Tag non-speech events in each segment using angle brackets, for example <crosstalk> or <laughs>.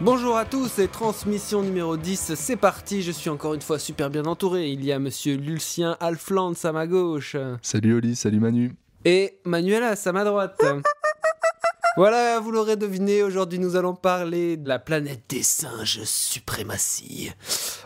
Bonjour à tous et transmission numéro 10, c'est parti, je suis encore une fois super bien entouré. Il y a monsieur Lucien Alfland à ma gauche Salut Oli, salut Manu. et Manuela à ma droite. Voilà, vous l'aurez deviné, aujourd'hui nous allons parler de la planète des singes suprématie.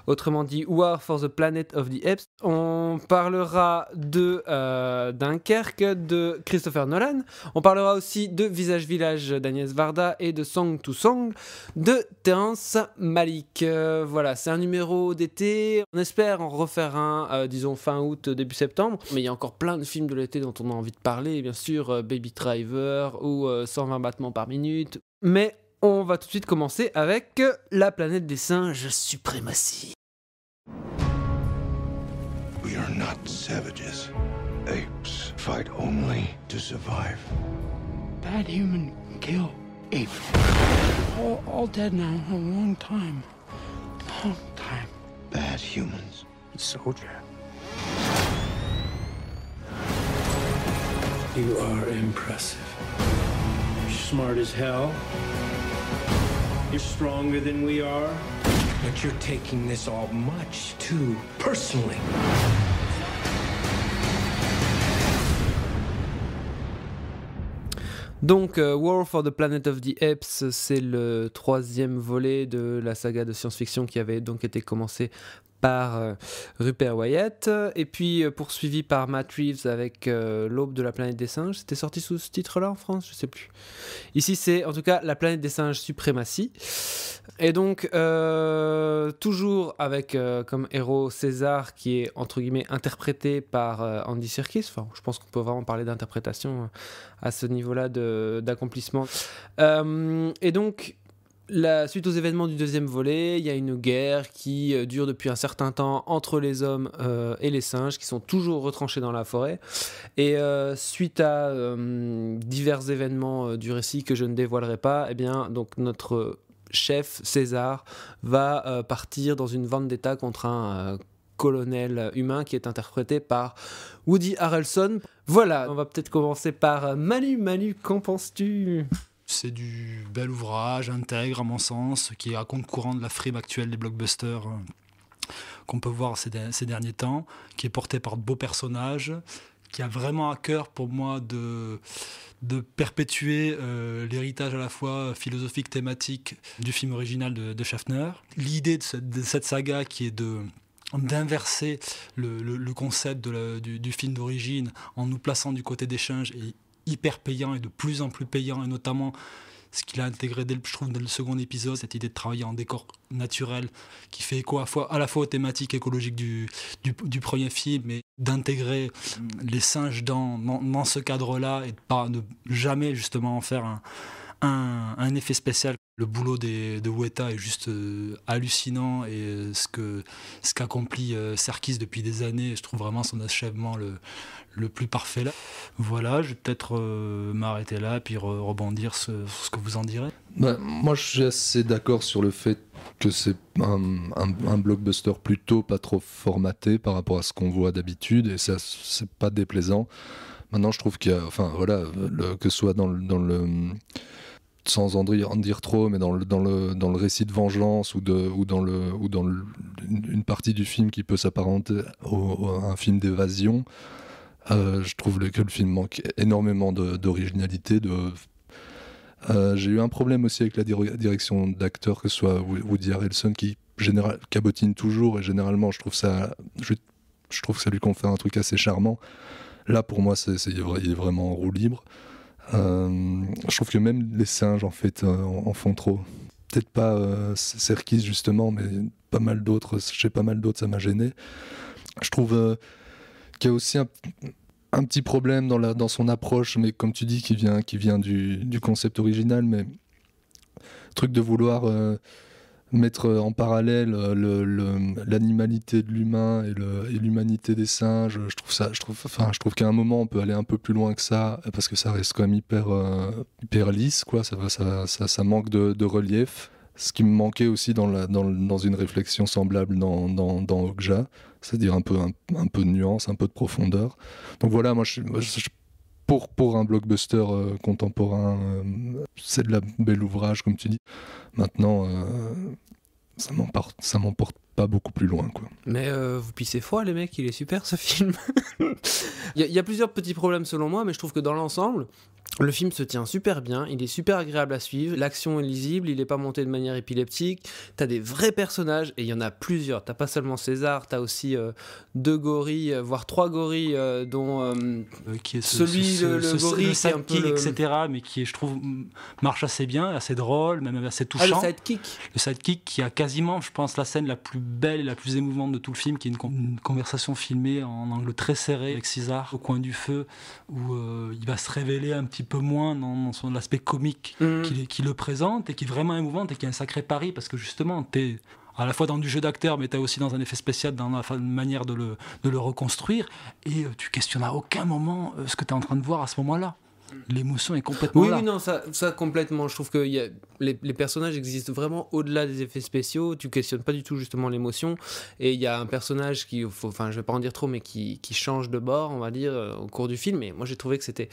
Autrement dit, War for the Planet of the Apes. On parlera de euh, Dunkerque de Christopher Nolan. On parlera aussi de Visage Village d'Agnès Varda et de Song to Song de Terence Malik. Euh, voilà, c'est un numéro d'été. On espère en refaire un, euh, disons fin août, début septembre. Mais il y a encore plein de films de l'été dont on a envie de parler. Bien sûr, Baby Driver ou euh, 120 battements par minute. Mais on va tout de suite commencer avec euh, la planète des singes suprématie. We are not savages. Apes fight only to survive. Bad human kill ape. All, all dead now a long time. Long time. Bad humans. Soldier. You are impressive. You're smart as hell. You're stronger than we are. But you're taking this all much too personally. Donc, euh, War for the Planet of the Apes, c'est le troisième volet de la saga de science-fiction qui avait donc été commencé par euh, Rupert Wyatt, et puis euh, poursuivi par Matt Reeves avec euh, L'aube de la planète des singes. C'était sorti sous ce titre-là en France? Je sais plus. Ici, c'est en tout cas La planète des singes suprématie. Et donc, euh, toujours avec euh, comme héros César, qui est entre guillemets interprété par euh, Andy Serkis. Enfin, je pense qu'on peut vraiment parler d'interprétation à ce niveau-là d'accomplissement. Euh, et donc, la, suite aux événements du deuxième volet, il y a une guerre qui euh, dure depuis un certain temps entre les hommes euh, et les singes, qui sont toujours retranchés dans la forêt. Et euh, suite à divers événements du récit que je ne dévoilerai pas, eh bien, donc notre chef César va partir dans une vendetta contre un colonel humain qui est interprété par Woody Harrelson. Voilà, on va peut-être commencer par Manu. Manu, qu'en penses-tu? C'est du bel ouvrage, intègre à mon sens, qui est à compte courant de la frime actuelle des blockbusters euh, qu'on peut voir ces, de- ces derniers temps, qui est porté par de beaux personnages, qui a vraiment à cœur pour moi de, de perpétuer euh, l'héritage à la fois philosophique, thématique du film original de, de Schaffner. L'idée de, cette- saga qui est de d'inverser le, le- concept du, film d'origine en nous plaçant du côté des singes est hyper payant et de plus en plus payant et notamment ce qu'il a intégré dès le, je trouve dès le second épisode cette idée de travailler en décor naturel qui fait écho à, la fois- à la fois aux thématiques écologiques du, du, du premier film mais d'intégrer les singes dans, dans, dans ce cadre là et de pas ne jamais justement en faire un, un, effet spécial le boulot de Weta est juste euh, hallucinant et euh, ce que ce qu'accomplit euh, Serkis depuis des années, je trouve vraiment son achèvement le, le plus parfait là. Voilà, je vais peut-être m'arrêter là puis re- rebondir ce- sur ce que vous en direz. Bah, moi, je suis assez d'accord sur le fait que c'est un, blockbuster plutôt pas trop formaté par rapport à ce qu'on voit d'habitude, et c'est pas déplaisant. Maintenant, je trouve qu'il y a, enfin voilà, que ce soit dans le sans en dire, trop, mais dans le, dans, le, dans le récit de vengeance ou, de, ou dans, le, ou dans une, partie du film qui peut s'apparenter à un film d'évasion, euh, je trouve que le film manque énormément d'originalité, euh, j'ai eu un problème aussi avec la dir- direction d'acteur, que ce soit Wo- Woody Harrelson qui général, cabotine toujours et généralement je trouve ça, je, je trouve que ça lui confère un truc assez charmant. Là pour moi c'est, il est vraiment en roue libre. Euh, je trouve que même les singes en fait euh, en, font trop. Peut-être pas euh, Serkis justement, mais pas mal d'autres. Chez pas mal d'autres ça m'a gêné. Je trouve euh, qu'il y a aussi un, petit problème dans, la, dans son approche, mais comme tu dis, qui vient, qui vient du, du concept original, mais truc de vouloir mettre en parallèle le- le- l'animalité de l'humain et l'humanité des singes, je trouve ça, je trouve, enfin, je trouve qu'à un moment on peut aller un peu plus loin que ça parce que ça reste quand même hyper, euh, hyper lisse, quoi. Ça, ça, ça, manque de, relief. Ce qui me manquait aussi dans, la, dans, dans une réflexion semblable dans, dans, dans Okja, c'est-à-dire un peu, un, peu de nuance, un peu de profondeur. Donc voilà, moi, pour, pour un blockbuster euh, contemporain, euh, c'est de la bel ouvrage, comme tu dis. Maintenant, euh, ça m'emporte, ça m'emporte pas beaucoup plus loin, quoi. Mais euh, vous pissez froid, les mecs, il est super ce film. <laughs> Il y, a- il y a plusieurs petits problèmes selon moi, mais je trouve que dans l'ensemble, le film se tient super bien, il est super agréable à suivre, l'action est lisible, il n'est pas monté de manière épileptique, t'as des vrais personnages, et il y en a plusieurs, t'as pas seulement César, t'as aussi euh, deux gorilles, euh, voire trois gorilles, euh, dont... euh, qui est ce, Celui, ce- le- le ce- gorille, le qui est un peu sidekick, etc. Mais qui, je trouve, marche assez bien, assez drôle, même assez Ah, le touchant. sidekick le sidekick qui a quasiment, je pense, la scène la plus belle et la plus émouvante de tout le film, qui est une, con- une conversation filmée en angle très serré avec César au coin du feu, où il va se révéler un petit peu moins dans, dans son aspect comique Mhm. qui, qui le présente et qui est vraiment émouvante et qui est un sacré pari parce que justement, t'es à la fois dans du jeu d'acteur, mais tu aussi dans un effet spécial, dans la manière de le, de le reconstruire. Et euh, tu questionnes à aucun moment euh, ce que tu es en train de voir à ce moment-là. L'émotion est complètement Oui, là. oui, non, ça, ça complètement. Je trouve que y a, les, les personnages existent vraiment au-delà des effets spéciaux. Tu questionnes pas du tout justement l'émotion. Et il y a un personnage qui, faut- enfin, je vais pas en dire trop, mais qui, qui change de bord, on va dire, euh, au cours du film. Et moi, j'ai trouvé que c'était.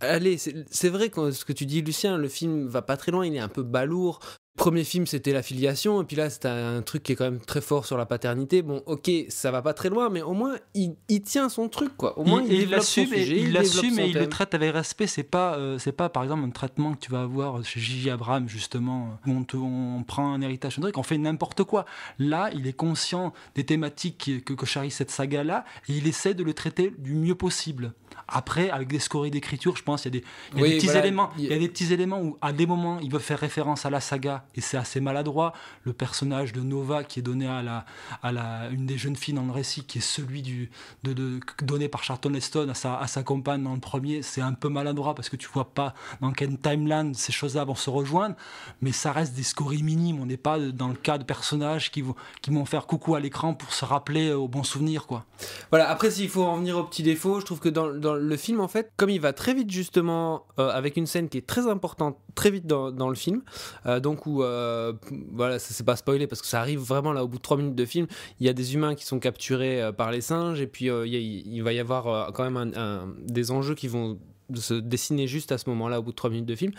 Allez, c'est c'est vrai que ce que tu dis, Lucien, le film va pas très loin. Il est un peu balourd. Premier film, c'était la filiation, et puis là, c'est un truc qui est quand même très fort sur la paternité. Bon, ok, ça va pas très loin, mais au moins, il, il tient son truc, quoi. Au moins, il, l'assume et il développe l'assume son et il le traite avec respect. C'est pas, euh, c'est pas par exemple un traitement que tu vas avoir chez Gigi Abraham justement où on, te- on prend un héritage on fait n'importe quoi. Là, il est conscient des thématiques que, que charrie cette saga là et il essaie de le traiter du mieux possible. Après, avec des scories d'écriture, je pense qu'il y a des, il y a Oui, des petits voilà, éléments. il y a- y a des petits éléments où, à des moments, il veut faire référence à la saga et c'est assez maladroit. Le personnage de Nova qui est donné à la, à la, une des jeunes filles dans le récit, qui est celui du, de, de- donné par Charlton Heston à sa, à sa compagne dans le premier, c'est un peu maladroit parce que tu vois pas dans quelle timeline ces choses-là vont se rejoindre, mais ça reste des scories minimes. On n'est pas dans le cas de personnages qui vont, qui vont faire coucou à l'écran pour se rappeler au bon souvenir, quoi. Voilà, après, s'il faut en venir aux petits défauts, je trouve que dans, le film, en fait, comme il va très vite, justement, euh, avec une scène qui est très importante, très vite dans, le film, euh, donc où, euh, voilà, ça c'est pas spoilé parce que ça arrive vraiment là au bout de 3 minutes de film, il y a des humains qui sont capturés par les singes, et puis il va y avoir quand même des enjeux qui vont se dessiner juste à ce moment-là au bout de 3 minutes de film.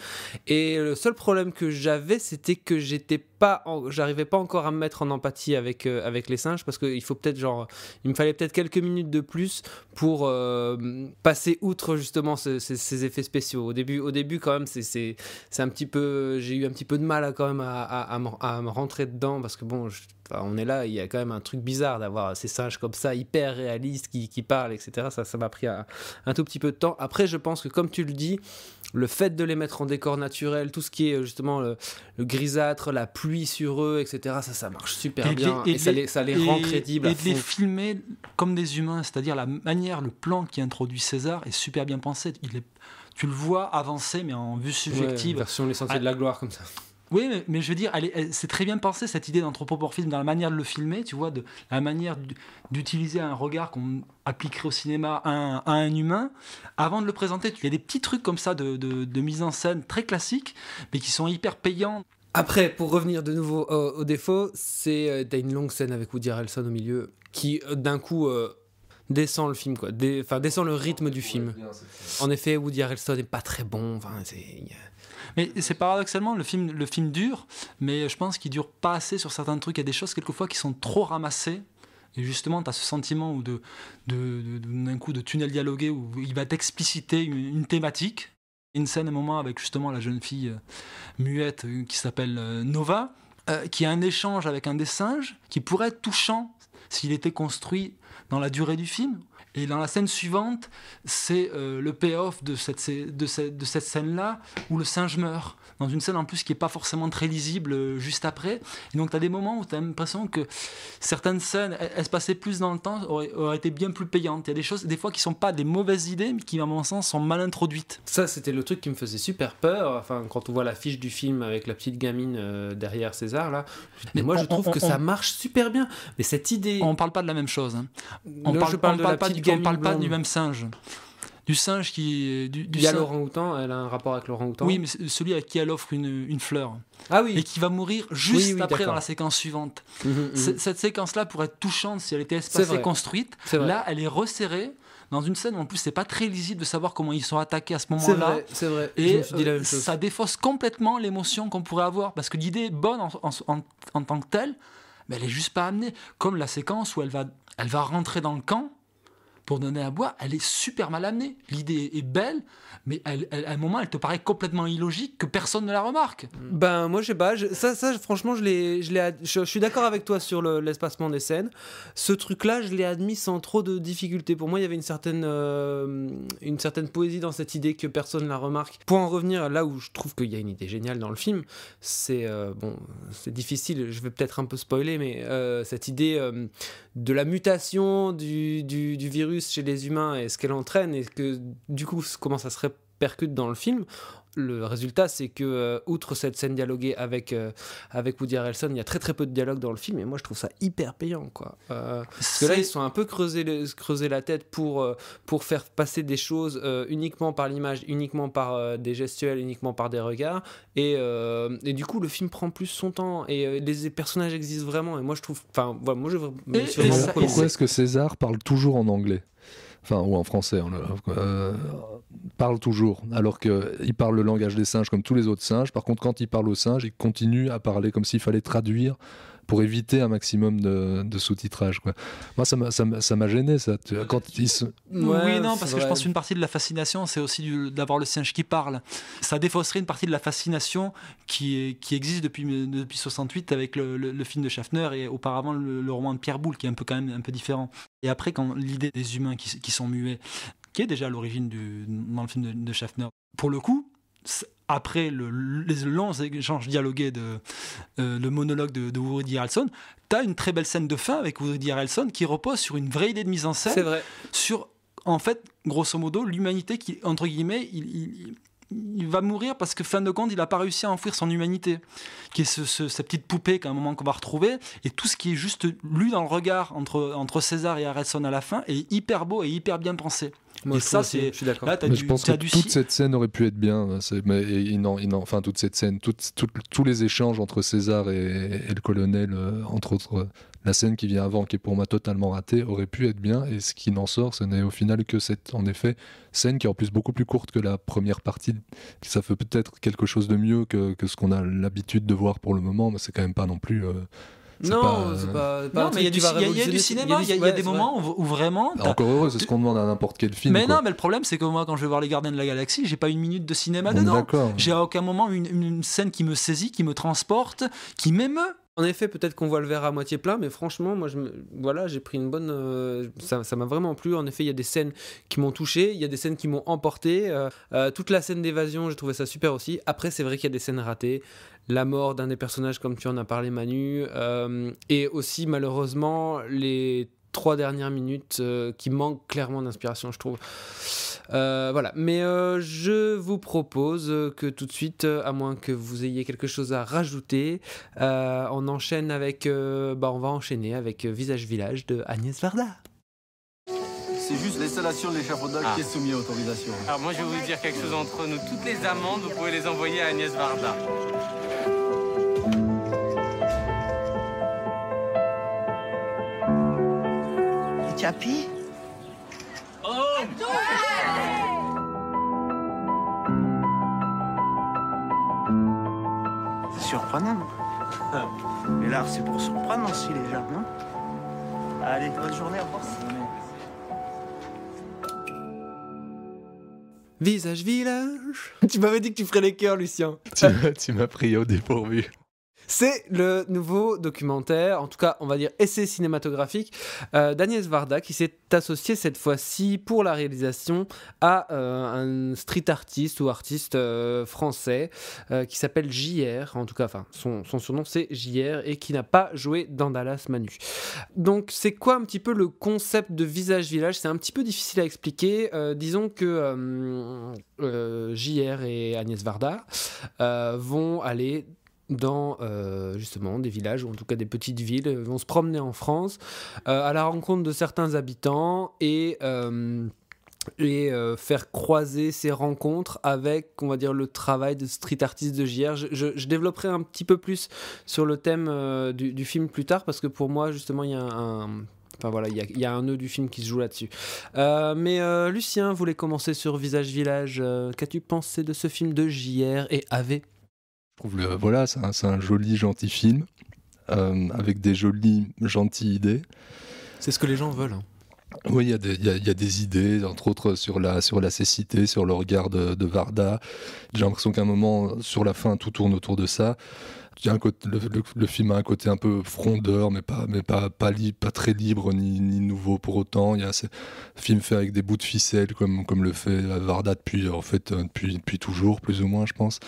Et le seul problème que j'avais, c'était que j'étais pas, j'arrivais pas encore à me mettre en empathie avec, euh, avec les singes parce qu'il faut peut-être genre, il me fallait peut-être quelques minutes de plus pour euh, passer outre justement ce- ces, effets spéciaux. Au début, au début quand même, c'est, c'est, un petit peu, j'ai eu un petit peu de mal à, quand même à, à, me, rentrer dedans parce que bon, on est là, il y a quand même un truc bizarre d'avoir ces singes comme ça, hyper réalistes, qui, qui parlent, etc. Ça, ça m'a pris un, tout petit peu de temps. Après, je pense que comme tu le dis, le fait de les mettre en décor naturel, tout ce qui est justement le, le grisâtre, la pluie sur eux, etc., ça, ça marche super Et bien. les- Et, ça, les- les, ça les rend crédibles. Et de les filmer comme des humains, c'est-à-dire la manière, le plan qui introduit César est super bien pensé. Il est, tu le vois avancer, mais en vue Ouais, subjective. version Les Sentiers Ah. de la Gloire, comme ça. Oui, mais, mais je veux dire, c'est très bien pensé cette idée d'anthropomorphisme dans la manière de le filmer, tu vois, de la manière d'utiliser un regard qu'on appliquerait au cinéma à un, à un humain. Avant de le présenter, tu- il y a des petits trucs comme ça de, de- de mise en scène très classiques, mais qui sont hyper payants. Après, pour revenir de nouveau au, au défaut, c'est euh, t'as une longue scène avec Woody Harrelson au milieu qui euh, d'un coup euh, descend le film quoi, Dé- enfin descend le rythme du film. En effet, Woody Harrelson n'est pas très bon. Mais c'est paradoxalement, le film, le film dure, mais je pense qu'il dure pas assez sur certains trucs. Il y a des choses quelquefois qui sont trop ramassées. Et justement, tu as ce sentiment où de, de, de- de- d'un coup de tunnel dialogué où il va t'expliciter une, une thématique. Une scène, un moment, avec justement la jeune fille euh, muette euh, qui s'appelle euh, Nova, qui a un échange avec un des singes qui pourrait être touchant s'il était construit dans la durée du film. Et dans la scène suivante, c'est euh, le payoff de cette, de cette, de cette scène-là où le singe meurt. Dans une scène en plus qui n'est pas forcément très lisible euh, juste après. Et donc tu as des moments où tu as l'impression que certaines scènes, elles, elles se passaient plus dans le temps, auraient, auraient été bien plus payantes. Il y a des choses, des fois, qui sont pas des mauvaises idées, mais qui, à mon sens, sont mal introduites. Ça, c'était le truc qui me faisait super peur. Enfin, quand on voit l'affiche du film avec la petite gamine euh, derrière César, là. Mais Mais moi, on- je trouve on- que on- ça marche super bien. Mais cette idée. On parle pas de la même chose. hein. On Là, parle, je parle on de parle la pas, petite du, on gamine parle pas du même singe. Du singe qui. Du, du Il y a singe- l'orang-outan, elle a un rapport avec l'orang-outan. Oui, mais celui à qui elle offre une, une fleur. Ah Et oui. qui va mourir juste Oui, oui, après dans la séquence suivante. Mhm. C- Cette séquence-là pourrait être touchante si elle était espacée vrai. et construite. Vrai. Là, elle est resserrée dans une scène où en plus c'est pas très lisible de savoir comment ils sont attaqués à ce C'est moment-là. vrai, c'est vrai. je Et euh, ça défausse complètement l'émotion qu'on pourrait avoir. Parce que l'idée est bonne en, en- en- en tant que telle, mais elle est juste pas amenée. Comme la séquence où elle va, elle va rentrer dans le camp pour donner à boire, elle est super mal amenée. L'idée est belle, mais à un moment, elle te paraît complètement illogique que personne ne la remarque. Ben moi je sais pas, ça, franchement je l'ai, je, l'ai je, suis d'accord avec toi sur le- l'espacement des scènes. Ce truc-là je l'ai admis sans trop de difficulté. Pour moi il y avait une certaine, euh, une certaine poésie dans cette idée que personne ne la remarque. Pour en revenir là où je trouve qu'il y a une idée géniale dans le film, c'est euh, bon, c'est difficile, je vais peut-être un peu spoiler, mais euh, cette idée de la mutation du, du virus chez les humains et ce qu'elle entraîne et que du coup comment ça se répercute dans le film le résultat, c'est que, euh, outre cette scène dialoguée avec, euh, avec Woody Harrelson, il y a très très peu de dialogue dans le film, et moi je trouve ça hyper payant. Quoi. Euh, parce que là, C'est- ils sont un peu creusés, le- creusés la tête pour, euh, pour faire passer des choses euh, uniquement par l'image, uniquement par euh, des gestuels, uniquement par des regards, et, euh, et du coup, le film prend plus son temps, et euh, les personnages existent vraiment, et moi je trouve. Enfin, voilà, moi je Et- et ça-. Pourquoi est-ce que César parle toujours en anglais? Enfin, ou en français, euh, parle toujours, alors qu'il parle le langage des singes comme tous les autres singes. Par contre, quand il parle aux singes, il continue à parler comme s'il fallait traduire pour éviter un maximum de, de sous-titrage. quoi. Moi, ça m'a- ça m'a ça m'a gêné, ça. Quand il se- Ouais, oui, non, parce que je pense qu'une partie de la fascination, c'est aussi du- d'avoir le singe qui parle. Ça défausserait une partie de la fascination qui, est- qui existe depuis, depuis 68 avec le, le- le film de Schaffner et auparavant le, le roman de Pierre Boulle, qui est un peu quand même un peu différent. Et après, quand l'idée des humains qui, qui sont muets, qui est déjà à l'origine du dans le film de, de Schaffner, pour le coup. Après le, les longs échanges dialogués de euh, le monologue de, de Woody Harrelson, tu as une très belle scène de fin avec Woody Harrelson qui repose sur une vraie idée de mise en scène C'est vrai. sur, en fait, grosso modo, l'humanité qui, entre guillemets, il, il- il va mourir parce que, fin de compte, il n'a pas réussi à enfouir son humanité, qui est ce, ce- cette petite poupée qu'à un moment qu'on va retrouver, et tout ce qui est juste lu dans le regard entre, entre César et Harrelson à la fin est hyper beau et hyper bien pensé. Moi, Et je ça, c'est- Je suis d'accord. Là, t'as Mais du, je pense que du toute cette scène aurait pu être bien. c'est- Mais n'en- il n'en- enfin, toute cette scène, tous les échanges entre César et, et le colonel, euh, entre autres, la scène qui vient avant, qui est pour moi totalement ratée, aurait pu être bien. Et ce qui n'en sort, ce n'est au final que cette, en effet, scène qui est en plus beaucoup plus courte que la première partie. Ça fait peut-être quelque chose de mieux que, que ce qu'on a l'habitude de voir pour le moment, mais c'est quand même pas non plus. euh, c'est Non, pas, euh, pas, pas Non, mais il y a du, y y a cinéma, il y a, y des vrai. moments où, vraiment. t'as- Encore heureux, c'est ce qu'on demande à n'importe quel film. mais quoi. non, mais le problème, c'est que moi, quand je vais voir Les Gardiens de la Galaxie, j'ai pas une minute de cinéma On est dedans. D'accord. J'ai à aucun moment une, une scène qui me saisit, qui me transporte, qui m'émeut. En effet, peut-être qu'on voit le verre à moitié plein, mais franchement, moi, je voilà, j'ai pris une bonne. euh, ça m'a vraiment plu. En effet, il y a des scènes qui m'ont touché, il y a des scènes qui m'ont emporté. euh, euh, toute la scène d'évasion, j'ai trouvé ça super aussi. Après, c'est vrai qu'il y a des scènes ratées. La mort d'un des personnages, comme tu en as parlé, Manu, et aussi malheureusement les trois dernières minutes qui manquent clairement d'inspiration, je trouve. Euh, voilà, mais euh, je vous propose que tout de suite, euh, à moins que vous ayez quelque chose à rajouter, euh, on enchaîne avec, euh, bah, on va enchaîner avec Visage Village de Agnès Varda. C'est juste l'installation de l'échafaudage Ah. qui est soumis à autorisation. Alors moi je vais vous dire quelque chose entre nous. Toutes les amendes, vous pouvez les envoyer à Agnès Varda. Chapi C'est surprenant. Mais l'art, c'est pour surprendre aussi les gens, non? Allez, bonne journée, au revoir. Visage Village Tu m'avais dit que tu ferais les cœurs, Lucien. Tu m'as- tu m'as pris au dépourvu. C'est le nouveau documentaire, en tout cas, on va dire essai cinématographique euh, d'Agnès Varda qui s'est associé cette fois-ci pour la réalisation à euh, un street artiste ou artiste euh, français euh, qui s'appelle JR, en tout cas, enfin, son, son surnom c'est JR et qui n'a pas joué dans Dallas Manu. Donc, c'est quoi un petit peu le concept de Visage Village? C'est un petit peu difficile à expliquer. Disons que JR et Agnès Varda vont aller dans euh, justement des villages ou en tout cas des petites villes, euh, vont se promener en France euh, à la rencontre de certains habitants et faire croiser ces rencontres avec, on va dire, le travail de street artist de JR. Je, développerai un petit peu plus sur le thème du, film plus tard parce que pour moi, justement, il y a un. Enfin voilà, il y un nœud du film qui se joue là-dessus. Mais Lucien voulait commencer sur Visage Village. Qu'as-tu pensé de ce film de JR et AV Je trouve le, voilà, c'est un, joli, gentil film, euh, avec des jolies, gentilles idées. C'est ce que les gens veulent. hein. Oui, il y, a des- il y a- il y a des idées, entre autres sur la, sur la cécité, sur le regard de, de Varda. J'ai l'impression qu'à un moment, sur la fin, tout tourne autour de ça. Un côté- le, le- le film a un côté un peu frondeur, mais pas, mais pas, pas, li- pas très libre ni, ni nouveau pour autant. Il y a ce film fait avec des bouts de ficelle, comme, comme le fait Varda depuis, en fait, depuis, depuis toujours, plus ou moins, je pense.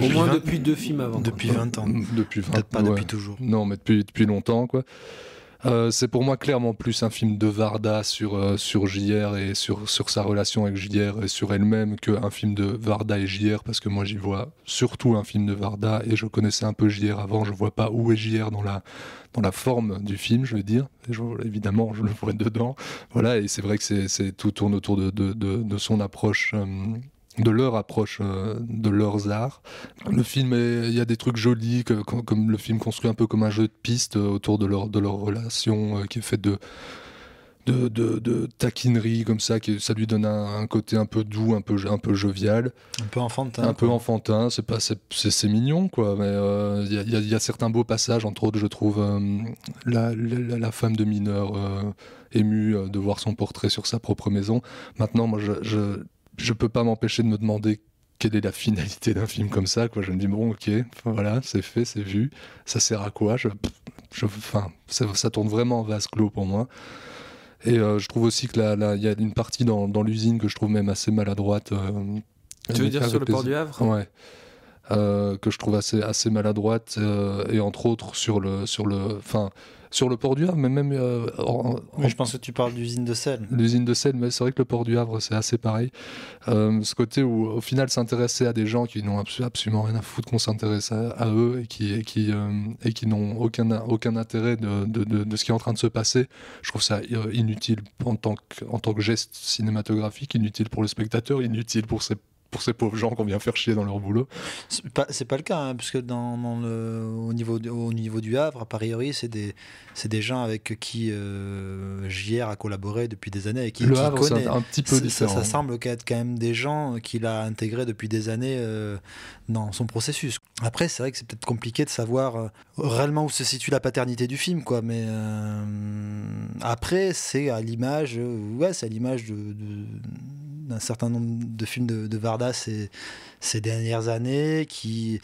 Au moins depuis deux films avant. Depuis 20 ans. Depuis 20 Peut-être pas ouais. depuis toujours. Non, mais depuis, depuis longtemps, quoi. Euh, c'est pour moi clairement plus un film de Varda sur, euh, sur JR et sur, sur sa relation avec JR et sur elle-même qu'un film de Varda et JR parce que moi j'y vois surtout un film de Varda et je connaissais un peu JR avant, je vois pas où est JR dans la, dans la forme du film, je veux dire. Et je- évidemment, je le vois dedans. Voilà, et c'est vrai que c'est, c'est- tout tourne autour de, de, de, de son approche. euh, de leur approche euh, de leurs arts. Le film, il y a des trucs jolis, que- comme, comme le film construit un peu comme un jeu de piste euh, autour de leur, de leur relation, euh, qui est fait de, de, de, de taquinerie, comme ça, qui, ça lui donne un, un côté un peu doux, un peu, un peu jovial. Un peu enfantin. Un peu enfantin, c'est pas c'est- c'est mignon quoi, mais euh, il y, a- y a- il y a certains beaux passages, entre autres je trouve euh, la, la, la femme de mineur euh, émue de voir son portrait sur sa propre maison. Maintenant, moi je je, je peux pas m'empêcher de me demander quelle est la finalité d'un film comme ça quoi. Je me dis bon ok, voilà c'est fait, c'est vu, ça sert à quoi? Je, je, ça, ça tourne vraiment en vase clos pour moi. Et euh, je trouve aussi que là, il y a une partie dans, dans l'usine que je trouve même assez maladroite. euh, Tu veux dire sur le port du Havre? Ouais. Euh, que je trouve assez, assez maladroite et entre autres sur le sur le enfin sur le port du Havre mais même euh, en- Mais en- je pense que tu parles d'usine de sel. l'usine de Seine mais c'est vrai que le port du Havre c'est assez pareil Euh, ce côté où au final s'intéresser à des gens qui n'ont abso- absolument rien à foutre qu'on s'intéresse à, à eux et qui et qui euh, et qui n'ont aucun aucun intérêt de, de, de, de ce qui est en train de se passer je trouve ça inutile en tant que en tant que geste cinématographique inutile pour le spectateur inutile pour ces pour ces pauvres gens qu'on vient faire chier dans leur boulot C'est pas, pas le cas, hein, puisque dans, dans le, au, niveau, du- au niveau du Havre, a priori, c'est des, gens avec qui euh, JR a collaboré depuis des années et qui, Le Havre, connaît. un- un petit peu Ça- différent. Ça, semble être quand même des gens qu'il a intégrés depuis des années euh, dans son processus. Après, c'est vrai que c'est peut-être compliqué de savoir euh, réellement où se situe la paternité du film, quoi. Mais euh, après, c'est à l'image, euh, ouais, c'est à l'image d'un certain nombre de films de, de Varda ces, ces dernières années qui,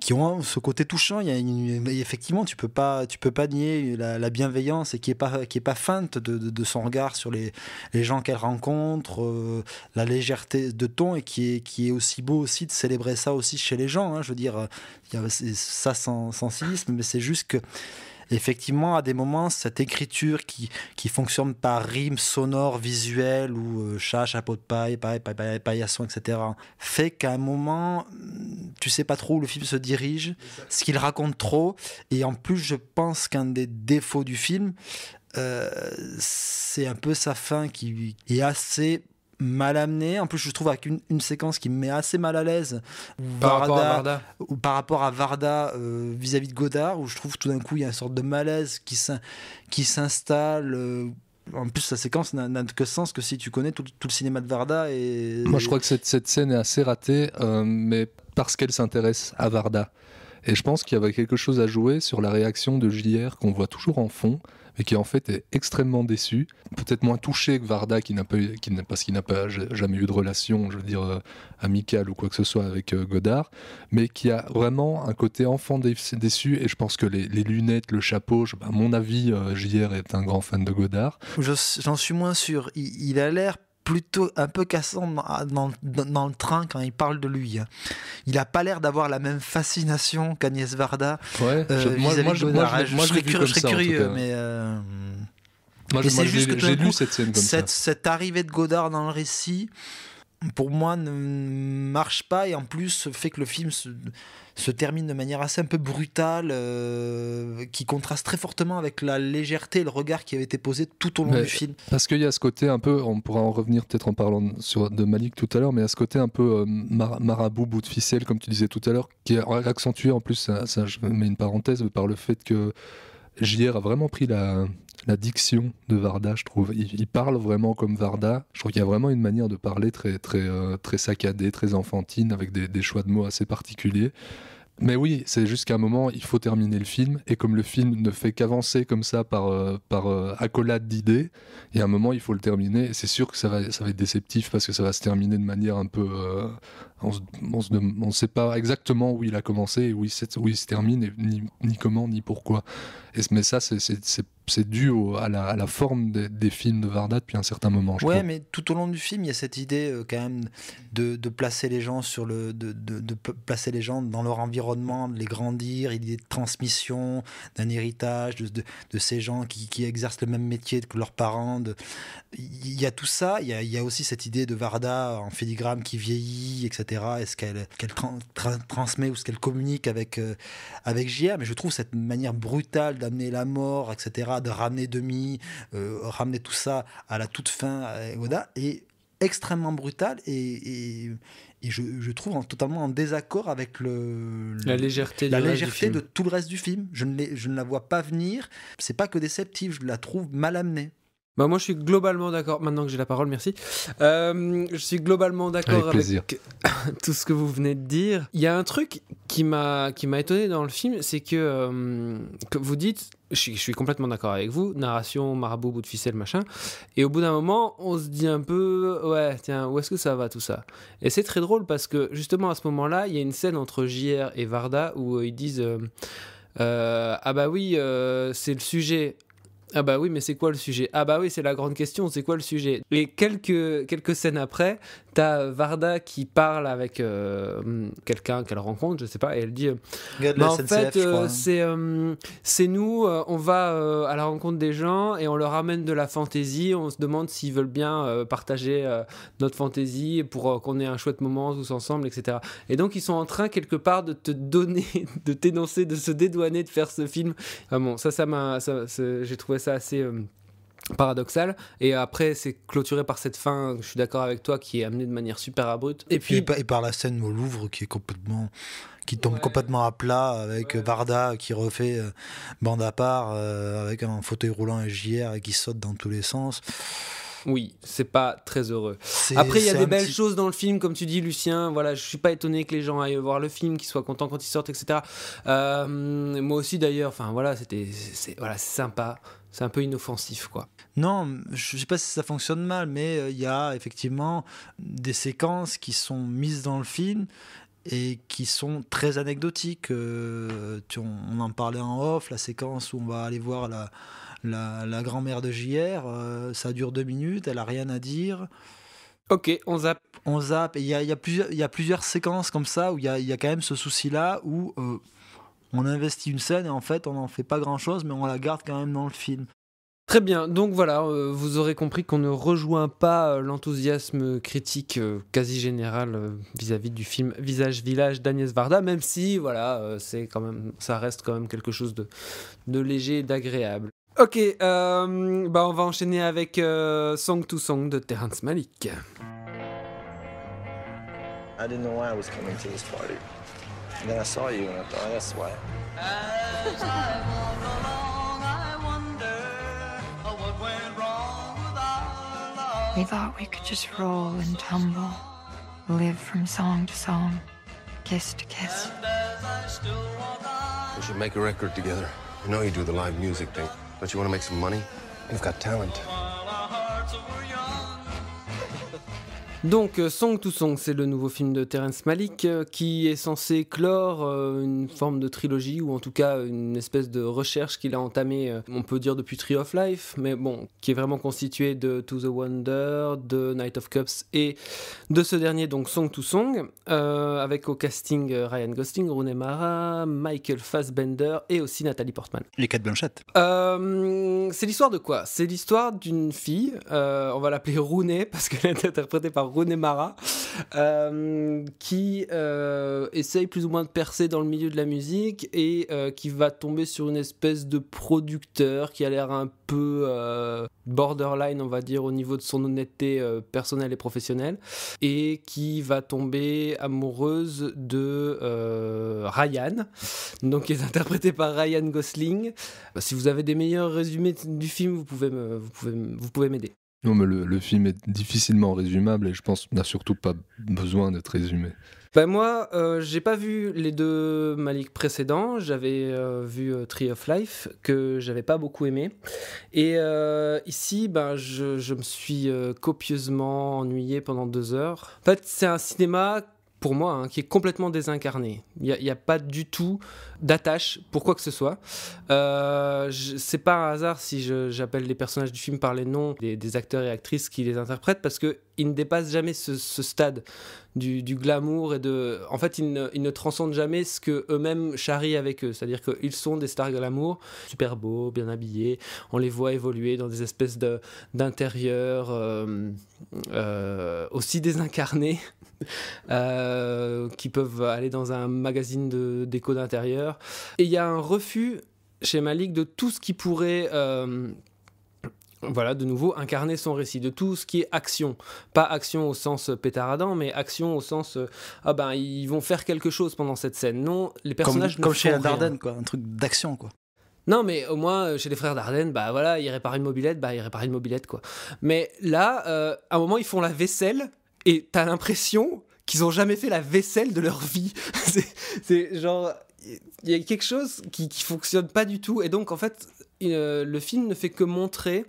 qui ont ce côté touchant. Il y a une- effectivement, tu peux pas, tu peux pas nier la, la bienveillance et qui est pas, qui est pas feinte de, de- son regard sur les, les gens qu'elle rencontre, euh, la légèreté de ton et qui est, qui est aussi beau aussi de célébrer ça aussi chez les gens. hein. Je veux dire, il y a ça sans, sans cynisme, mais c'est juste que effectivement, à des moments, cette écriture qui, qui fonctionne par rime sonore, visuelle, ou euh, chat, chapeau de paille, paille, paille, paille, paillasson, etc., fait qu'à un moment, tu sais pas trop où le film se dirige, ce qu'il raconte trop. Et en plus, je pense qu'un des défauts du film, euh, c'est un peu sa fin qui est assez mal amenée. En plus, je trouve avec une, une séquence qui me met assez mal à l'aise. Par rapport à Varda. ou par rapport à Varda euh, vis-à-vis de Godard, où je trouve tout d'un coup il y a une sorte de malaise qui s'in- qui s'installe. euh, en plus, la séquence n'a n'a que sens que si tu connais tout, tout le cinéma de Varda. Et... Moi, je crois que cette, cette scène est assez ratée, euh, mais parce qu'elle s'intéresse à Varda. Et je pense qu'il y avait quelque chose à jouer sur la réaction de JR qu'on voit toujours en fond, mais qui en fait est extrêmement déçu, peut-être moins touché que Varda, qui n'a pas qui n'a, parce qu'il n'a pas jamais eu de relation, je veux dire, euh, amicale ou quoi que ce soit avec euh, Godard, mais qui a vraiment un côté enfant dé- déçu. Et je pense que les, lunettes, le chapeau, à mon avis, euh, JR est un grand fan de Godard. Je- J'en suis moins sûr. Il a l'air plutôt un peu cassant dans, dans- le train quand il parle de lui. hein. Il a pas l'air d'avoir la même fascination qu'Agnès Varda. Ouais, euh, moi- je- moi, je moi, je serais curieux, comme je serais ça, curieux, mais. euh, Moi, j'ai- lu cette scène comme cette, ça. cette arrivée de Godard dans le récit, pour moi, ne marche pas et en plus fait que le film se, se termine de manière assez un peu brutale, euh, qui contraste très fortement avec la légèreté et le regard qui avait été posé tout au long Mais- du film. Parce qu'il y a ce côté un peu, on pourra en revenir peut-être en parlant de- sur, de Malik tout à l'heure, mais il y a ce côté un peu euh, mar- marabout, bout de ficelle, comme tu disais tout à l'heure, qui est accentué en plus, ça, ça, je mets une parenthèse, par le fait que JR a vraiment pris la, diction de Varda, je trouve. Il, parle vraiment comme Varda. Je trouve qu'il y a vraiment une manière de parler très, très, euh, très saccadée, très enfantine, avec des choix de mots assez particuliers. Mais oui, c'est juste qu'à un moment, il faut terminer le film. Et comme le film ne fait qu'avancer comme ça par, euh, par euh, accolade d'idées, y a un moment, il faut le terminer. Et c'est sûr que ça va, ça va être déceptif parce que ça va se terminer de manière un peu. euh, on ne sait pas exactement où il a commencé et où il, où il se termine, et ni, ni comment, ni pourquoi. Et, mais ça, c'est- c'est dû au- à, la, à la forme des, des films de Varda depuis un certain moment. Je Ouais, trouve. mais tout au long du film, il y a cette idée euh, quand même de, de placer les gens sur le, de, placer les gens dans leur environnement, de les grandir, l'idée de transmission d'un héritage, de, ces gens qui, qui exercent le même métier que leurs parents. Il y a tout ça. Il y a, il y a aussi cette idée de Varda en filigrane qui vieillit, etc. Est-ce qu'elle qu'elle tran- tra- transmet ou ce qu'elle communique avec euh, avec JR Mais je trouve cette manière brutale d'amener la mort, etc., de ramener Demi, euh, ramener tout ça à la toute fin à Oda est extrêmement brutale et, et, et je, je trouve en- totalement en désaccord avec le, La légèreté la légèreté de tout le reste du film. Je ne, je ne la vois pas venir. C'est pas que déceptif, je la trouve mal amenée. Bah moi je suis globalement d'accord, maintenant que j'ai la parole, merci. Euh, je suis globalement d'accord Avec <laughs> tout ce que vous venez de dire. Il y a un truc qui m'a qui m'a étonné dans le film, c'est que, euh, que vous dites, je suis, je suis complètement d'accord avec vous, narration, marabout, bout de ficelle, machin, et au bout d'un moment, on se dit un peu, ouais, tiens, où est-ce que ça va tout ça? Et c'est très drôle parce que justement à ce moment-là, il y a une scène entre JR et Varda où euh, ils disent, euh, ah bah oui, euh, c'est le sujet. Ah bah oui, mais c'est quoi le sujet? Ah bah oui, c'est la grande question, c'est quoi le sujet? Et quelques, quelques scènes après, t'as Varda qui parle avec euh, quelqu'un qu'elle rencontre, je sais pas, et elle dit euh, Bah, en SNCF, fait, euh, c'est c'est nous, on va à la rencontre des gens et on leur amène de la fantaisie, on se demande s'ils veulent bien partager notre fantaisie pour qu'on ait un chouette moment tous ensemble, etc. Et donc ils sont en train quelque part de te donner, <laughs> de t'énoncer, de se dédouaner de faire ce film. Ah bon, ça, ça m'a, ça- j'ai trouvé ça assez paradoxal. Et après, c'est clôturé par cette fin, je suis d'accord avec toi, qui est amenée de manière super abrupte. Et puis, Et, par- et par la scène au Louvre qui est complètement qui tombe complètement à plat avec Varda qui refait euh, bande à part euh, avec un fauteuil roulant et JR et qui saute dans tous les sens. Oui, c'est pas très heureux. Après, il y a des belles petit- choses dans le film, comme tu dis, Lucien. Voilà, je suis pas étonné que les gens aillent voir le film, qu'ils soient contents quand ils sortent, etc. Euh, moi aussi, d'ailleurs. Enfin, voilà, c'était, c'est, voilà, c'est sympa. C'est un peu inoffensif, quoi. Non, je sais pas si ça fonctionne mal, mais euh, il y a effectivement des séquences qui sont mises dans le film et qui sont très anecdotiques. Euh, tu- on, on en parlait en off, la séquence où on va aller voir la, la, la grand-mère de JR, euh, ça dure deux minutes, elle a rien à dire. Ok, on zappe. On zappe, il y a, il y, a plusieurs- il y a plusieurs séquences comme ça où il y a, il y a quand même ce souci-là où euh, on investit une scène et en fait on n'en fait pas grand-chose, mais on la garde quand même dans le film. Très bien, donc voilà, euh, vous aurez compris qu'on ne rejoint pas euh, l'enthousiasme critique euh, quasi général euh, vis-à-vis du film Visage Village d'Agnès Varda, même si voilà, euh, c'est quand même, ça reste quand même quelque chose de, de léger et d'agréable. Ok, euh, bah on va enchaîner avec euh, Song to Song de Terrence Malick. I didn't know why I was coming to this party. And then I saw you and I thought, that's why. <laughs> We thought we could just roll and tumble, live from song to song, kiss to kiss. We should make a record together. I know you do the live music thing, but you want to make some money? You've got talent. Donc, euh, Song to Song, c'est le nouveau film de Terrence Malick euh, qui est censé clore euh, une forme de trilogie ou en tout cas une espèce de recherche qu'il a entamée, on peut dire depuis Tree of Life, mais bon, qui est vraiment constitué de To the Wonder, de Night of Cups et de ce dernier, donc Song to Song, euh, avec au casting Ryan Gosling, Rooney Mara, Michael Fassbender et aussi Nathalie Portman. Les quatre Blanchett. Euh, c'est l'histoire de quoi? C'est l'histoire d'une fille, euh, on va l'appeler Rooney parce qu'elle est interprétée par Rooney Mara, euh, qui euh, essaye plus ou moins de percer dans le milieu de la musique et euh, qui va tomber sur une espèce de producteur qui a l'air un peu borderline, on va dire, au niveau de son honnêteté personnelle et professionnelle, et qui va tomber amoureuse de Ryan, donc qui est interprété par Ryan Gosling. Si vous avez des meilleurs résumés du film, vous pouvez m'aider. Non, mais le, film est difficilement résumable et je pense n'a surtout pas besoin d'être résumé. Ben moi, euh, j'ai pas vu les deux Malik précédents. J'avais euh, vu euh, Tree of Life que j'avais pas beaucoup aimé. Et euh, ici, ben je, me suis copieusement ennuyé pendant deux heures. En fait, c'est un cinéma pour moi hein, qui est complètement désincarné. Il n'y a, pas du tout d'attache pour quoi que ce soit. Euh, c'est pas un hasard si j'appelle les personnages du film par les noms des acteurs et actrices qui les interprètent parce que ils ne dépassent jamais ce, stade du, glamour et de. En fait, ils ne, transcendent jamais ce que eux-mêmes charrient avec eux. C'est-à-dire qu'ils sont des stars glamour, super beaux, bien habillés. On les voit évoluer dans des espèces d'intérieurs euh, euh, aussi désincarnés. <laughs> euh, qui peuvent aller dans un magazine déco d'intérieur. Et il y a un refus chez Malik de tout ce qui pourrait euh, voilà, de nouveau, incarner son récit, de tout ce qui est action. Pas action au sens pétaradant, mais action au sens, euh, ah ben, ils vont faire quelque chose pendant cette scène. Non, les Comme, personnages ne comme chez font rien. Dardenne, quoi. Un truc d'action, quoi. Non, mais au moins, euh, chez les frères Dardenne, bah voilà, ils réparent une mobilette, bah ils réparent une mobilette, quoi. Mais là, euh, à un moment, ils font la vaisselle et t'as l'impression qu'ils ont jamais fait la vaisselle de leur vie. <laughs> C'est- c'est genre. Il y a quelque chose qui, qui fonctionne pas du tout. Et donc, en fait, euh, le film ne fait que montrer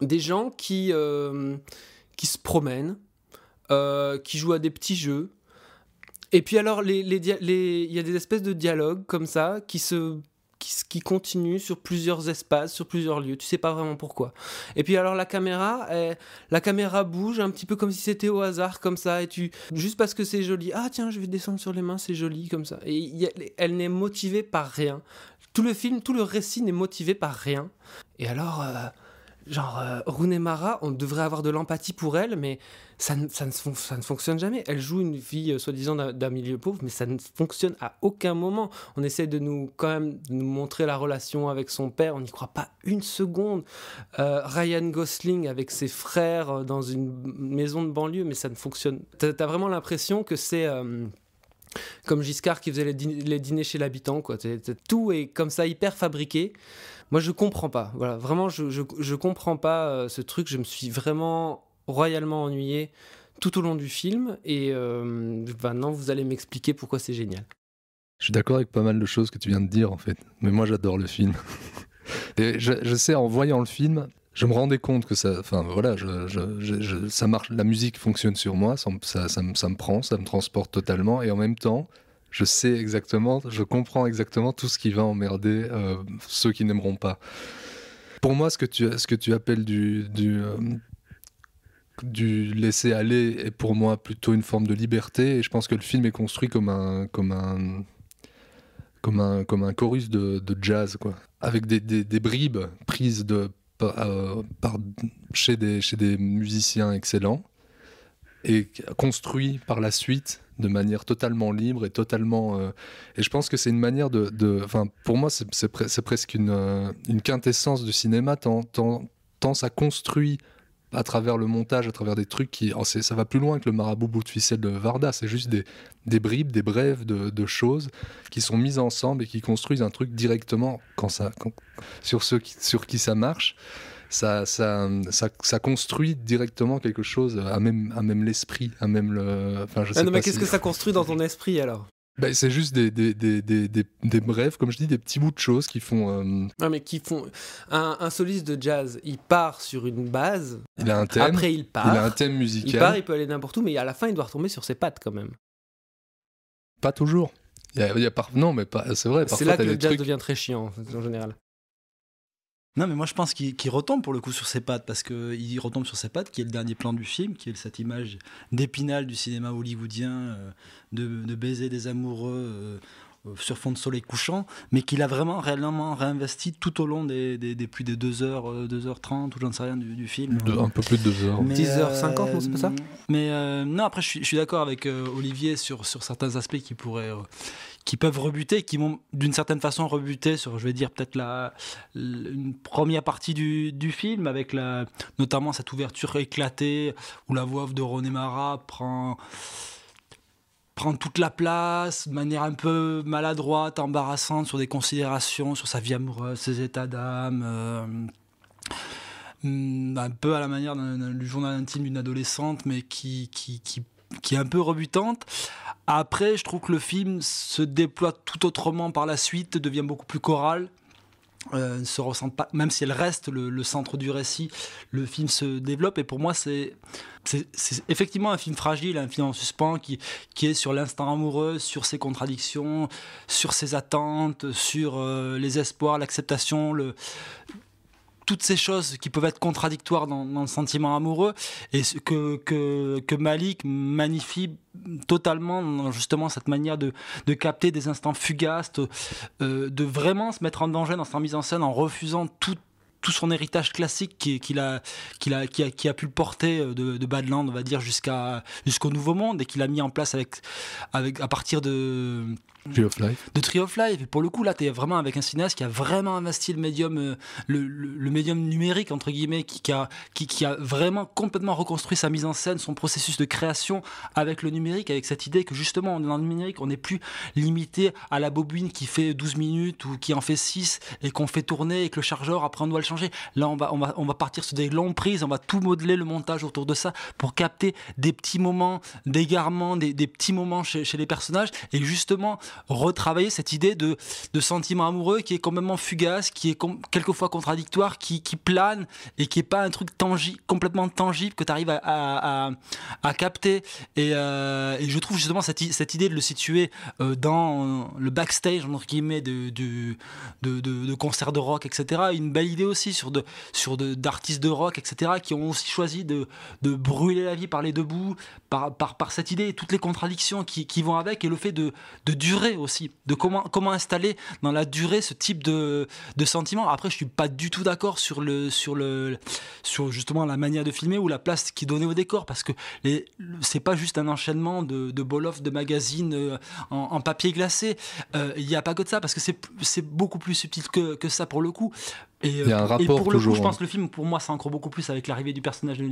des gens qui, euh, qui se promènent, euh, qui jouent à des petits jeux. Et puis alors, il y a des espèces de dialogues comme ça qui se qui, qui continuent sur plusieurs espaces, sur plusieurs lieux. Tu sais pas vraiment pourquoi. Et puis alors la caméra, la caméra bouge un petit peu comme si c'était au hasard comme ça. Et tu juste parce que c'est joli. Ah tiens, je vais descendre sur les mains, c'est joli comme ça. Et elle n'est motivée par rien. Tout le film, tout le récit n'est motivé par rien. Et alors. euh, Genre, euh, Rooney Mara, on devrait avoir de l'empathie pour elle, mais ça ça, ne, ça ne fonctionne jamais. Elle joue une vie, euh, soi-disant, d'un milieu pauvre, mais ça ne fonctionne à aucun moment. On essaie de nous, quand même, de montrer la relation avec son père, on n'y croit pas une seconde. Euh, Ryan Gosling avec ses frères euh, dans une maison de banlieue, mais ça ne fonctionne. T'as as vraiment l'impression que c'est. comme Giscard qui faisait les, dî- les dîners chez l'habitant, quoi. Tout est comme ça hyper fabriqué. Moi, je comprends pas. Voilà, vraiment, je, je, je comprends pas euh, ce truc. Je me suis vraiment royalement ennuyé tout au long du film. Et euh, maintenant, vous allez m'expliquer pourquoi c'est génial. Je suis d'accord avec pas mal de choses que tu viens de dire en fait, mais moi j'adore le film. <laughs> Je, je sais en voyant le film, je me rendais compte que ça, enfin voilà, ça marche, la musique fonctionne sur moi, ça, ça, ça ça me prend, ça me transporte totalement, et en même temps, je sais exactement, je comprends exactement tout ce qui va emmerder euh, ceux qui n'aimeront pas. Pour moi, ce que tu, ce que tu appelles du, du, euh, laisser aller est pour moi plutôt une forme de liberté, et je pense que le film est construit comme un, comme un, comme un, comme un chorus de, jazz, quoi. Avec des, bribes prises de, euh, par- chez, des, chez des musiciens excellents et construits par la suite de manière totalement libre et totalement. euh, et je pense que c'est une manière de. Enfin, pour moi, c'est pre- presque une, euh, une quintessence du cinéma, tant, tant, tant ça construit à travers le montage, à travers des trucs qui. oh, ça va plus loin que le marabout bout de ficelle de Varda, c'est juste des, des bribes, des brèves de, choses qui sont mises ensemble et qui construisent un truc directement quand ça, quand- sur ceux sur qui ça marche. Ça, ça, ça, ça construit directement quelque chose à même, à même l'esprit, à même le. Enfin, je sais Ah non, mais qu'est-ce si- que ça construit dans ton esprit alors? Bah, c'est juste des, des, des, des, des, brefs, comme je dis, des petits bouts de choses qui font. euh, Non, mais qui font. Un, un soliste de jazz, il part sur une base. il a un thème. Après, il part. Il a un thème musical. Il part, il peut aller n'importe où, mais à la fin, il doit retomber sur ses pattes quand même. Pas toujours. Il y a, il y a par- Non, mais pas... c'est vrai. C'est là que le jazz trucs. devient très chiant, en général. Non, mais moi je pense qu'il retombe pour le coup sur ses pattes, parce qu'il retombe sur ses pattes, qui est le dernier plan du film, qui est cette image d'épinal du cinéma hollywoodien, euh, de, de baiser des amoureux euh, euh, sur fond de soleil couchant, mais qu'il a vraiment réellement réinvesti tout au long des, des- des plus de 2h, 2h30, ou j'en sais rien du, du film. De- un peu plus de deux heures. Mais, 10h50, non, c'est pas ça Mais euh, non, après, je suis, suis d'accord avec euh, Olivier sur, sur certains aspects qui pourraient. Qui peuvent rebuter, qui m'ont d'une certaine façon rebuté sur, je vais dire, peut-être la, une première partie du, film, avec la, notamment cette ouverture éclatée où la voix de René Mara prend, prend toute la place, de manière un peu maladroite, embarrassante, sur des considérations, sur sa vie amoureuse, ses états d'âme. euh, hum, un peu à la manière du journal intime d'une adolescente, mais qui, qui, qui est un peu rebutante. Après, je trouve que le film se déploie tout autrement par la suite, devient beaucoup plus choral. Euh, ne se ressent pas, même si elle reste le, centre du récit, le film se développe et pour moi c'est effectivement un film fragile, un film en suspens qui, qui est sur l'instant amoureux, sur ses contradictions, sur ses attentes, sur euh, les espoirs, l'acceptation, le, toutes ces choses qui peuvent être contradictoires dans, le sentiment amoureux et que, que, que Malik magnifie totalement justement cette manière de, de capter des instants fugaces, euh, de vraiment se mettre en danger dans sa mise en scène en refusant tout tout son héritage classique qui- qu'il a, qu'il a, qui a, qui a pu porter euh, de, de Badland, on va dire, jusqu'à, jusqu'au Nouveau Monde et qu'il a mis en place avec, avec, à partir de, Tree of Life. de Tree of Life. Et pour le coup, là, tu es vraiment avec un cinéaste qui a vraiment investi le médium, euh, le, médium numérique, entre guillemets, qui, a, qui, a vraiment complètement reconstruit sa mise en scène, son processus de création avec le numérique, avec cette idée que justement, dans le numérique, on n'est plus limité à la bobine qui fait 12 minutes ou qui en fait 6 et qu'on fait tourner et que le chargeur, après, on doit le changer. Là, on va, on va, on va partir sur des longues prises, on va tout modeler le montage autour de ça pour capter des petits moments d'égarement, des, des petits moments chez les personnages et justement retravailler cette idée de, de sentiment amoureux qui est complètement fugace, qui est quelquefois contradictoire, qui, plane et qui est pas un truc tangi, complètement tangible que tu arrives à, à, capter. Et, euh, et je trouve justement cette, cette idée de le situer euh, dans le backstage, entre guillemets, de, de, de, concerts de rock, etc. Une belle idée aussi sur de, sur d'artistes de rock, etc., qui ont aussi choisi de, de brûler la vie par les deux bouts, par, par, par cette idée et toutes les contradictions qui, qui vont avec, et le fait de, de durer aussi, de comment, comment installer dans la durée ce type de, de sentiment. Après, je suis pas du tout d'accord sur, le, sur, le, sur justement la manière de filmer ou la place qui donnée au décor, parce que c'est pas juste un enchaînement de, de bol-off, de magazines euh, en, papier glacé. Euh, Il n'y a pas que de ça, parce que c'est c'est beaucoup plus subtil que, que ça pour le coup. Et, Il y a un et rapport pour le coup, je pense hein. que le film, pour moi, s'ancre beaucoup plus avec l'arrivée du personnage de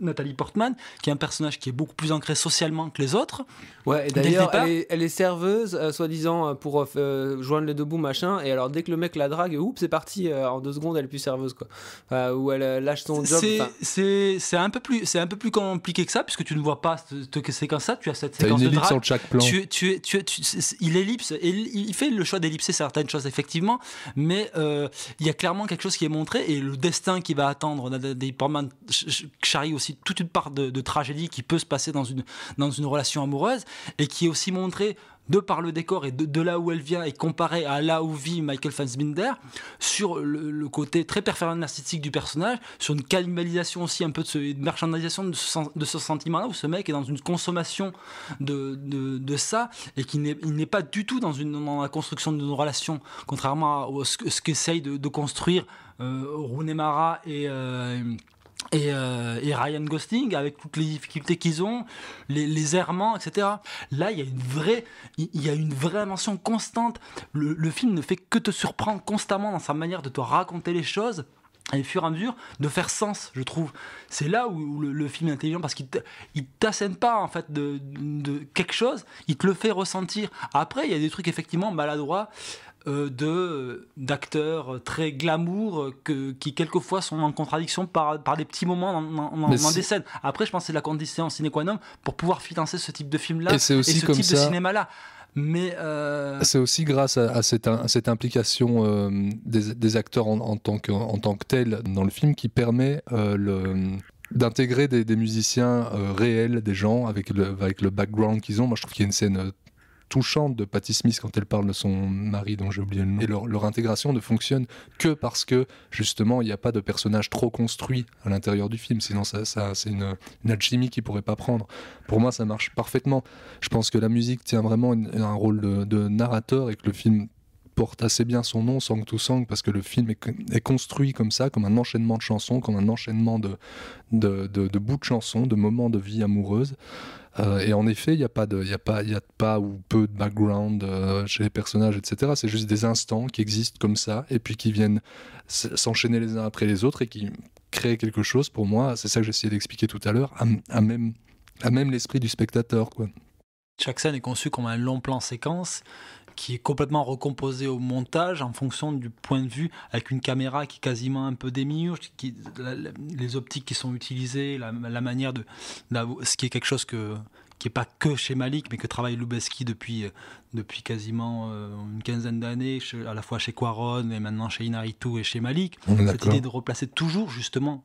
Nathalie Portman, qui est un personnage qui est beaucoup plus ancré socialement que les autres. Ouais, et d'ailleurs, elle est, elle est serveuse, euh, soi-disant, euh, pour euh, joindre les deux bouts, machin. Et alors, dès que le mec la drague, oups, c'est parti, euh, en deux secondes, elle est plus serveuse, quoi. Euh, ou elle euh, lâche son job. C'est- C'est c'est un peu plus c'est un peu plus compliqué que ça puisque tu ne vois pas cette, cette séquence-là. Tu as cette séquence une de ellipse drague. entre chaque plan. Tu, tu, es- tu, es- tu- c'est- c'est- il ellipse et il il fait le choix d'ellipser certaines choses effectivement, mais euh, il y a clairement quelque chose qui est montré et le destin qui va attendre. Ch- charrie aussi toute une part de, de tragédie qui peut se passer dans une dans une relation amoureuse et qui est aussi montré de par le décor et de, là où elle vient et comparé à là où vit Michael Fassbinder sur le, côté très narcissique du personnage, sur une cannibalisation aussi un peu de ce, de ce, sen- de ce sentiment-là où ce mec est dans une consommation de, de, ça et qui n'est pas du tout dans, une, dans la construction d'une relation, contrairement à ce, ce qu'essayent de, construire euh, Rooney Mara et... euh, et, euh, et Ryan Gosling avec toutes les difficultés qu'ils ont, les, les errements, etc. Là, il y a une vraie, il y a une vraie mention constante. Le, film ne fait que te surprendre constamment dans sa manière de te raconter les choses. Et au fur et à mesure, de faire sens, je trouve. C'est là où, le, le film est intelligent parce qu'il il t'assène pas en fait de, de quelque chose, il te le fait ressentir. Après, il y a des trucs effectivement maladroits de d'acteurs très glamour euh, que, qui quelquefois sont en contradiction par, par des petits moments dans, des scènes. Après, je pense que c'est la condition sine qua non pour pouvoir financer ce type de film-là Et c'est aussi ce comme type de cinéma-là. Mais euh, C'est aussi grâce à, à cette, à cette implication euh, des, des acteurs en, en tant que, en tant que tels dans le film qui permet euh, le d'intégrer des, des musiciens euh, réels, des gens avec le, avec le background qu'ils ont. Moi, je trouve qu'il y a une scène euh, touchante de Patti Smith quand elle parle de son mari dont j'ai oublié le nom. Et leur, intégration ne fonctionne que parce que justement il n'y a pas de personnage trop construit à l'intérieur du film. Sinon, ça, c'est une, une alchimie qui pourrait pas prendre. Pour moi, ça marche parfaitement. Je pense que la musique tient vraiment un rôle de, de narrateur et que le film porte assez bien son nom, Song to Song, parce que le film est, construit comme ça, comme un enchaînement de chansons, comme un enchaînement de, bouts de chansons, de moments de vie amoureuse. Euh, et en effet, il n'y a, pas de- y a, pas- y a pas ou peu de background euh, chez les personnages, etc. C'est juste des instants qui existent comme ça, et puis qui viennent s'enchaîner les uns après les autres, et qui créent quelque chose, pour moi, c'est ça que j'essayais d'expliquer tout à l'heure, à, même, l'esprit du spectateur. Chaque scène est conçue comme un long plan séquence qui est complètement recomposé au montage en fonction du point de vue avec une caméra qui est quasiment un peu démiurge, qui, la- la- les optiques qui sont utilisées, la, la manière de, ce qui est quelque chose que qui est pas que chez Malik, mais que travaille Lubeski depuis, euh, depuis quasiment euh, une quinzaine d'années, à la fois chez Quaron et maintenant chez Inaritu et chez Malik. Cette idée de replacer toujours justement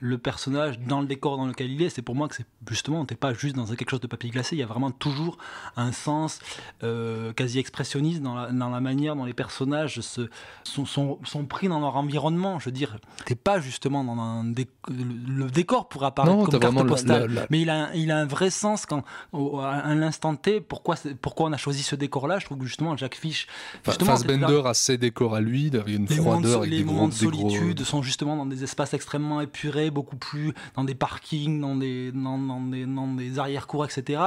le personnage dans le décor dans lequel il est, c'est pour moi que c'est justement, n'est pas juste dans quelque chose de papier glacé, il y a vraiment toujours un sens euh, quasi expressionniste dans la, dans la manière dont les personnages se, sont, sont, sont pris dans leur environnement. Je veux dire, t'es pas justement dans un déc- le, le décor pourrait apparaître Non, comme carte postale, mais il a, un- il a un vrai sens quand, au- à un instant T, pourquoi, pourquoi on a choisi ce décor-là. Je trouve que justement, Jacques Fish, justement, Fassbender a ses décors à lui, avec une les moments de, froideur, so- avec les des de des gros- solitude sont justement dans des espaces extrêmement épurés, beaucoup plus dans des parkings, dans des, dans, des, dans des arrière-cours, etc.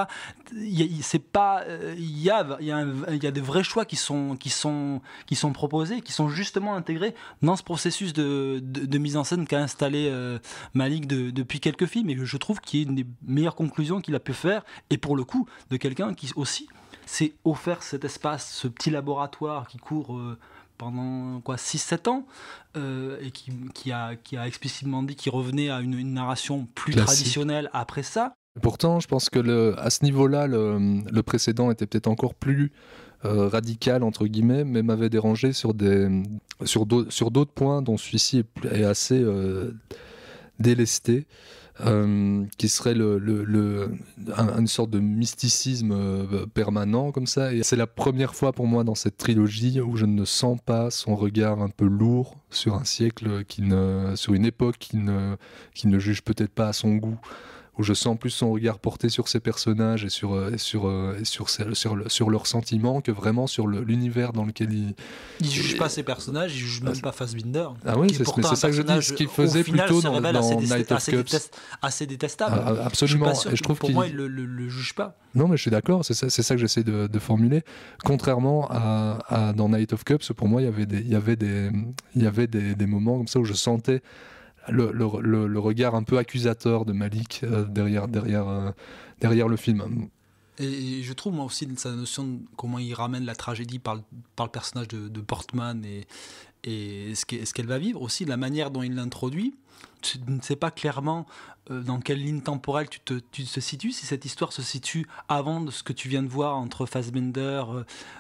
Il c'est pas, euh, il y a, il y y a des vrais choix qui sont, qui sont, qui sont proposés, qui sont justement intégrés dans ce processus de, de, mise en scène qu'a installé euh, Malik de- depuis quelques films. Et je trouve qu'il est une des meilleures conclusions qu'il a pu faire. Et pour le coup, de quelqu'un qui aussi s'est offert cet espace, ce petit laboratoire qui court. euh, pendant quoi 6-7 ans euh, et qui, qui a, qui a explicitement dit qu'il revenait à une, une narration plus Classique. traditionnelle après ça. Pourtant, je pense que le, à ce niveau-là, le, le précédent était peut-être encore plus euh, radical, entre guillemets, mais m'avait dérangé sur des sur d'au- sur d'autres points dont celui-ci est assez euh, délesté. Euh, qui serait le, le- le- un- une sorte de mysticisme euh, permanent comme ça. Et c'est la première fois pour moi dans cette trilogie où je ne sens pas son regard un peu lourd sur un siècle qui ne, sur une époque qui ne, qui ne juge peut-être pas à son goût où je sens plus son regard porté sur ses personnages et sur, euh, et sur, euh, et sur, sur, le- sur leurs sentiments que vraiment sur le- l'univers dans lequel il. Il juge pas ses personnages, il juge même pas Fassbinder. Ah oui, c'est- ça que je dis, ce qu'il faisait final, plutôt dans- dans assez, Night of assez Cups. détest- assez détestable. Ah, ah, absolument, Je suis pas sûr et je que trouve pour moi, il le, le- le juge pas. Non, mais je suis d'accord, c'est ça, ça que j'essaie de, de formuler. Contrairement à, à- dans Night of Cups, pour moi, il y avait des, il y avait des, il y avait des, des moments comme ça où je sentais le, regard un peu accusateur de Malik euh, derrière, derrière, euh, derrière le film. Et je trouve moi aussi sa notion de comment il ramène la tragédie par le, par le personnage de, Portman et, et ce qu'elle va vivre, aussi la manière dont il l'introduit. Tu ne sais pas clairement euh, dans quelle ligne temporelle tu te, tu te situes, si cette histoire se situe avant de ce que tu viens de voir entre Fassbender,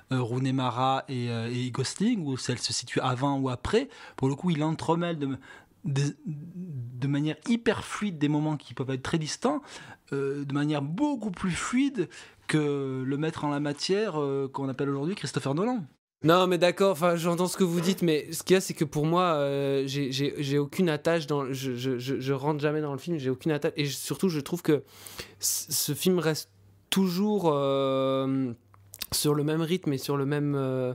Rooney Mara et, et Gosling, ou si elle se situe avant ou après. Pour le coup, il entremêle de, manière hyper fluide des moments qui peuvent être très distants, euh, de manière beaucoup plus fluide que le maître en la matière euh, qu'on appelle aujourd'hui Christopher Nolan. Non, mais d'accord, enfin, j'entends ce que vous dites, mais ce qu'il y a, c'est que pour moi, euh, j'ai- aucune attache dans. Je, je, je, rentre jamais dans le film, j'ai aucune attache. Et surtout, je trouve que ce film reste toujours. euh, sur le même rythme et sur le même. euh,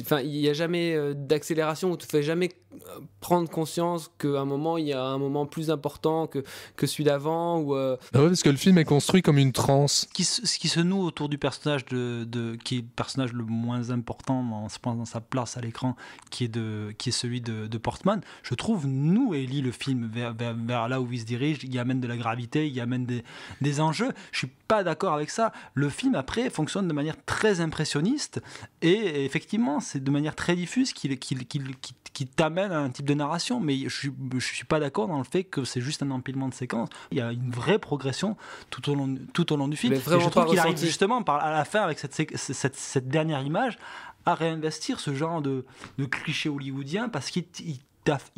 Enfin, il n'y a jamais euh, d'accélération où tu ne fais jamais euh, prendre conscience qu'à un moment, il y a un moment plus important que, que celui d'avant. Ou, euh, Ah ouais, parce que le film est construit comme une transe. qui se- ce qui se noue autour du personnage de, de- qui est le personnage le moins important dans, je pense, dans sa place à l'écran qui est de qui est celui de, de Portman je trouve nous Ellie le film vers, vers, vers là où il se dirige il y amène de la gravité il y amène des, des enjeux je suis pas d'accord avec ça le film après fonctionne de manière très impressionniste et effectivement c'est de manière très diffuse qu'il qu'il qu'il- qui t'amène à un type de narration. Mais je suis, pas d'accord dans le fait que c'est juste un empilement de séquences. Il y a une vraie progression tout au long, tout au long du film. Mais vraiment Et je trouve qu'il arrive justement par, à la fin avec cette, cette, cette dernière image à réinvestir ce genre de, de cliché hollywoodien parce qu'il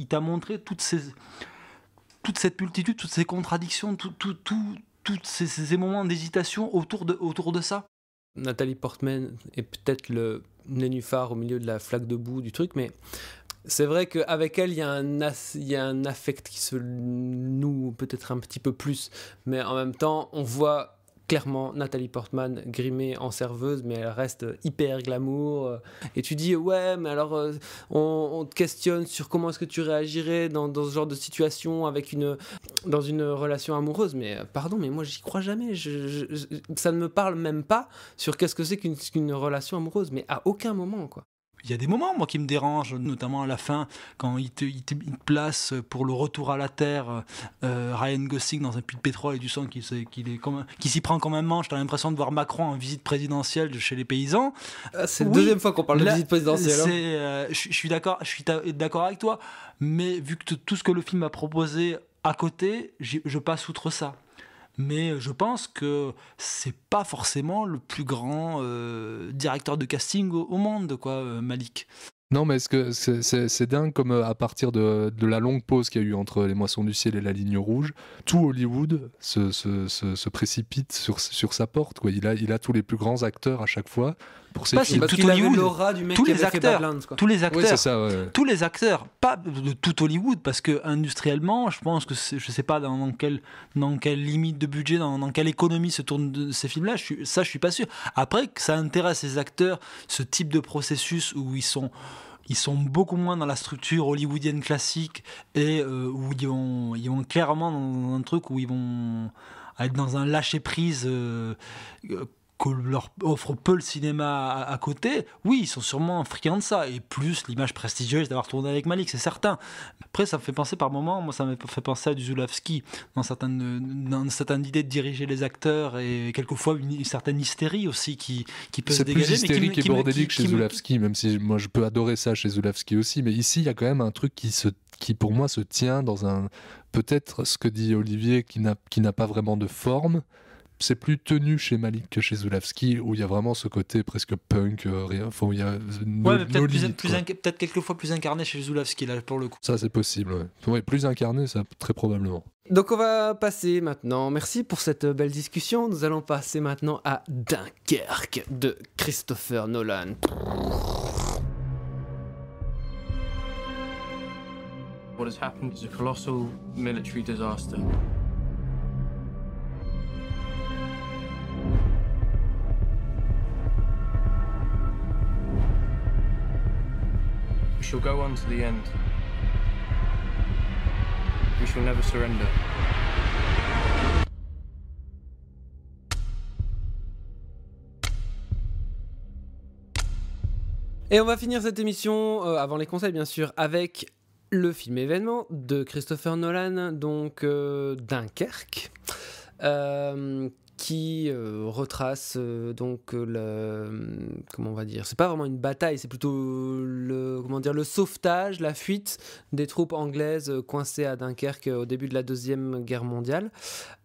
t'a montré toutes ces toute cette multitude, toutes ces contradictions, tout, tout, tout, toutes ces, moments d'hésitation autour de, autour de ça. Nathalie Portman est peut-être le nénuphar au milieu de la flaque de boue du truc, mais c'est vrai qu'avec elle, il y, il y a un affect qui se noue peut-être un petit peu plus, mais en même temps, on voit clairement Nathalie Portman grimée en serveuse, mais elle reste hyper glamour. euh, Et tu dis, ouais, mais alors euh, on, te questionne sur comment est-ce que tu réagirais dans, dans ce genre de situation avec une, dans une relation amoureuse. Mais euh, pardon, mais moi j'y crois jamais. Ça ne me parle même pas sur qu'est-ce que c'est qu'une relation amoureuse, mais à aucun moment, quoi. Il y a des moments, moi, qui me dérangent, notamment à la fin, quand il te, il te- il te place pour le retour à la Terre euh, Ryan Gosling dans un puits de pétrole et du sang qui, s'y prend comme un manche. T'as l'impression de voir Macron en visite présidentielle de chez les paysans. Ah, c'est la deuxième fois qu'on parle de visite présidentielle, hein. euh, je suis d'accord, je suis d'accord avec toi, mais vu que tout ce que le film a proposé à côté, je passe outre ça. Mais je pense que c'est pas forcément le plus grand euh, directeur de casting au, monde, quoi, euh, Malik. Non, mais est-ce que c'est dingue comme euh, à partir de, de la longue pause qu'il y a eu entre Les Moissons du Ciel et La Ligne Rouge, tout Hollywood se, se- précipite sur, sa porte. Quoi. Il a tous les plus grands acteurs à chaque fois pour Pas films. si tout Hollywood, tous les acteurs, tous les acteurs, Oui, c'est ça, ouais, ouais. tous les acteurs, pas de tout Hollywood, parce que industriellement, je pense que je sais pas dans, dans quelle dans quelle limite de budget, dans, dans quelle économie se tournent de- ces films-là. Je suis, ça, je suis pas sûr. Après, que ça intéresse les acteurs, ce type de processus où ils sont ils sont beaucoup moins dans la structure hollywoodienne classique et euh, où ils vont, ils vont clairement dans un truc où ils vont être dans un lâcher prise euh, que leur offre peu le cinéma à, à côté, oui, ils sont sûrement friands de ça. Et plus l'image prestigieuse d'avoir tourné avec Malik, c'est certain. Après, ça me fait penser par moments, moi, ça me fait penser à du Zulawski, dans certaines, dans certaines idées de diriger les acteurs et quelquefois une, une certaine hystérie aussi qui, qui peut se C'est dégager. plus mais qui me- hystérique et bordélique qui- chez Zulawski, même si moi je peux adorer ça chez Zulawski aussi, mais ici il y a quand même un truc qui, se, qui pour moi se tient dans un. Peut-être ce que dit Olivier qui n'a pas vraiment de forme. C'est plus tenu chez Malik que chez Zulawski, où il y a vraiment ce côté presque punk, euh, rien, enfin, où il y a no- Ouais, mais peut-être no plus, peut-être quelquefois plus incarné chez Zulawski, là, pour le coup. Ça, c'est possible, ouais. Ouais, plus incarné, ça, très probablement. Donc on va passer maintenant, merci pour cette belle discussion, nous allons passer maintenant à Dunkerque de Christopher Nolan. What has happened is a colossal military disaster. Shall go on to the end. We shall never surrender. Et on va finir cette émission, euh, avant les conseils bien sûr, avec le film événement de Christopher Nolan, donc euh, Dunkerque, euh, qui euh, retrace euh, donc euh, le comment on va dire, c'est pas vraiment une bataille, c'est plutôt le comment dire le sauvetage, la fuite des troupes anglaises coincées à Dunkerque au début de la deuxième guerre mondiale.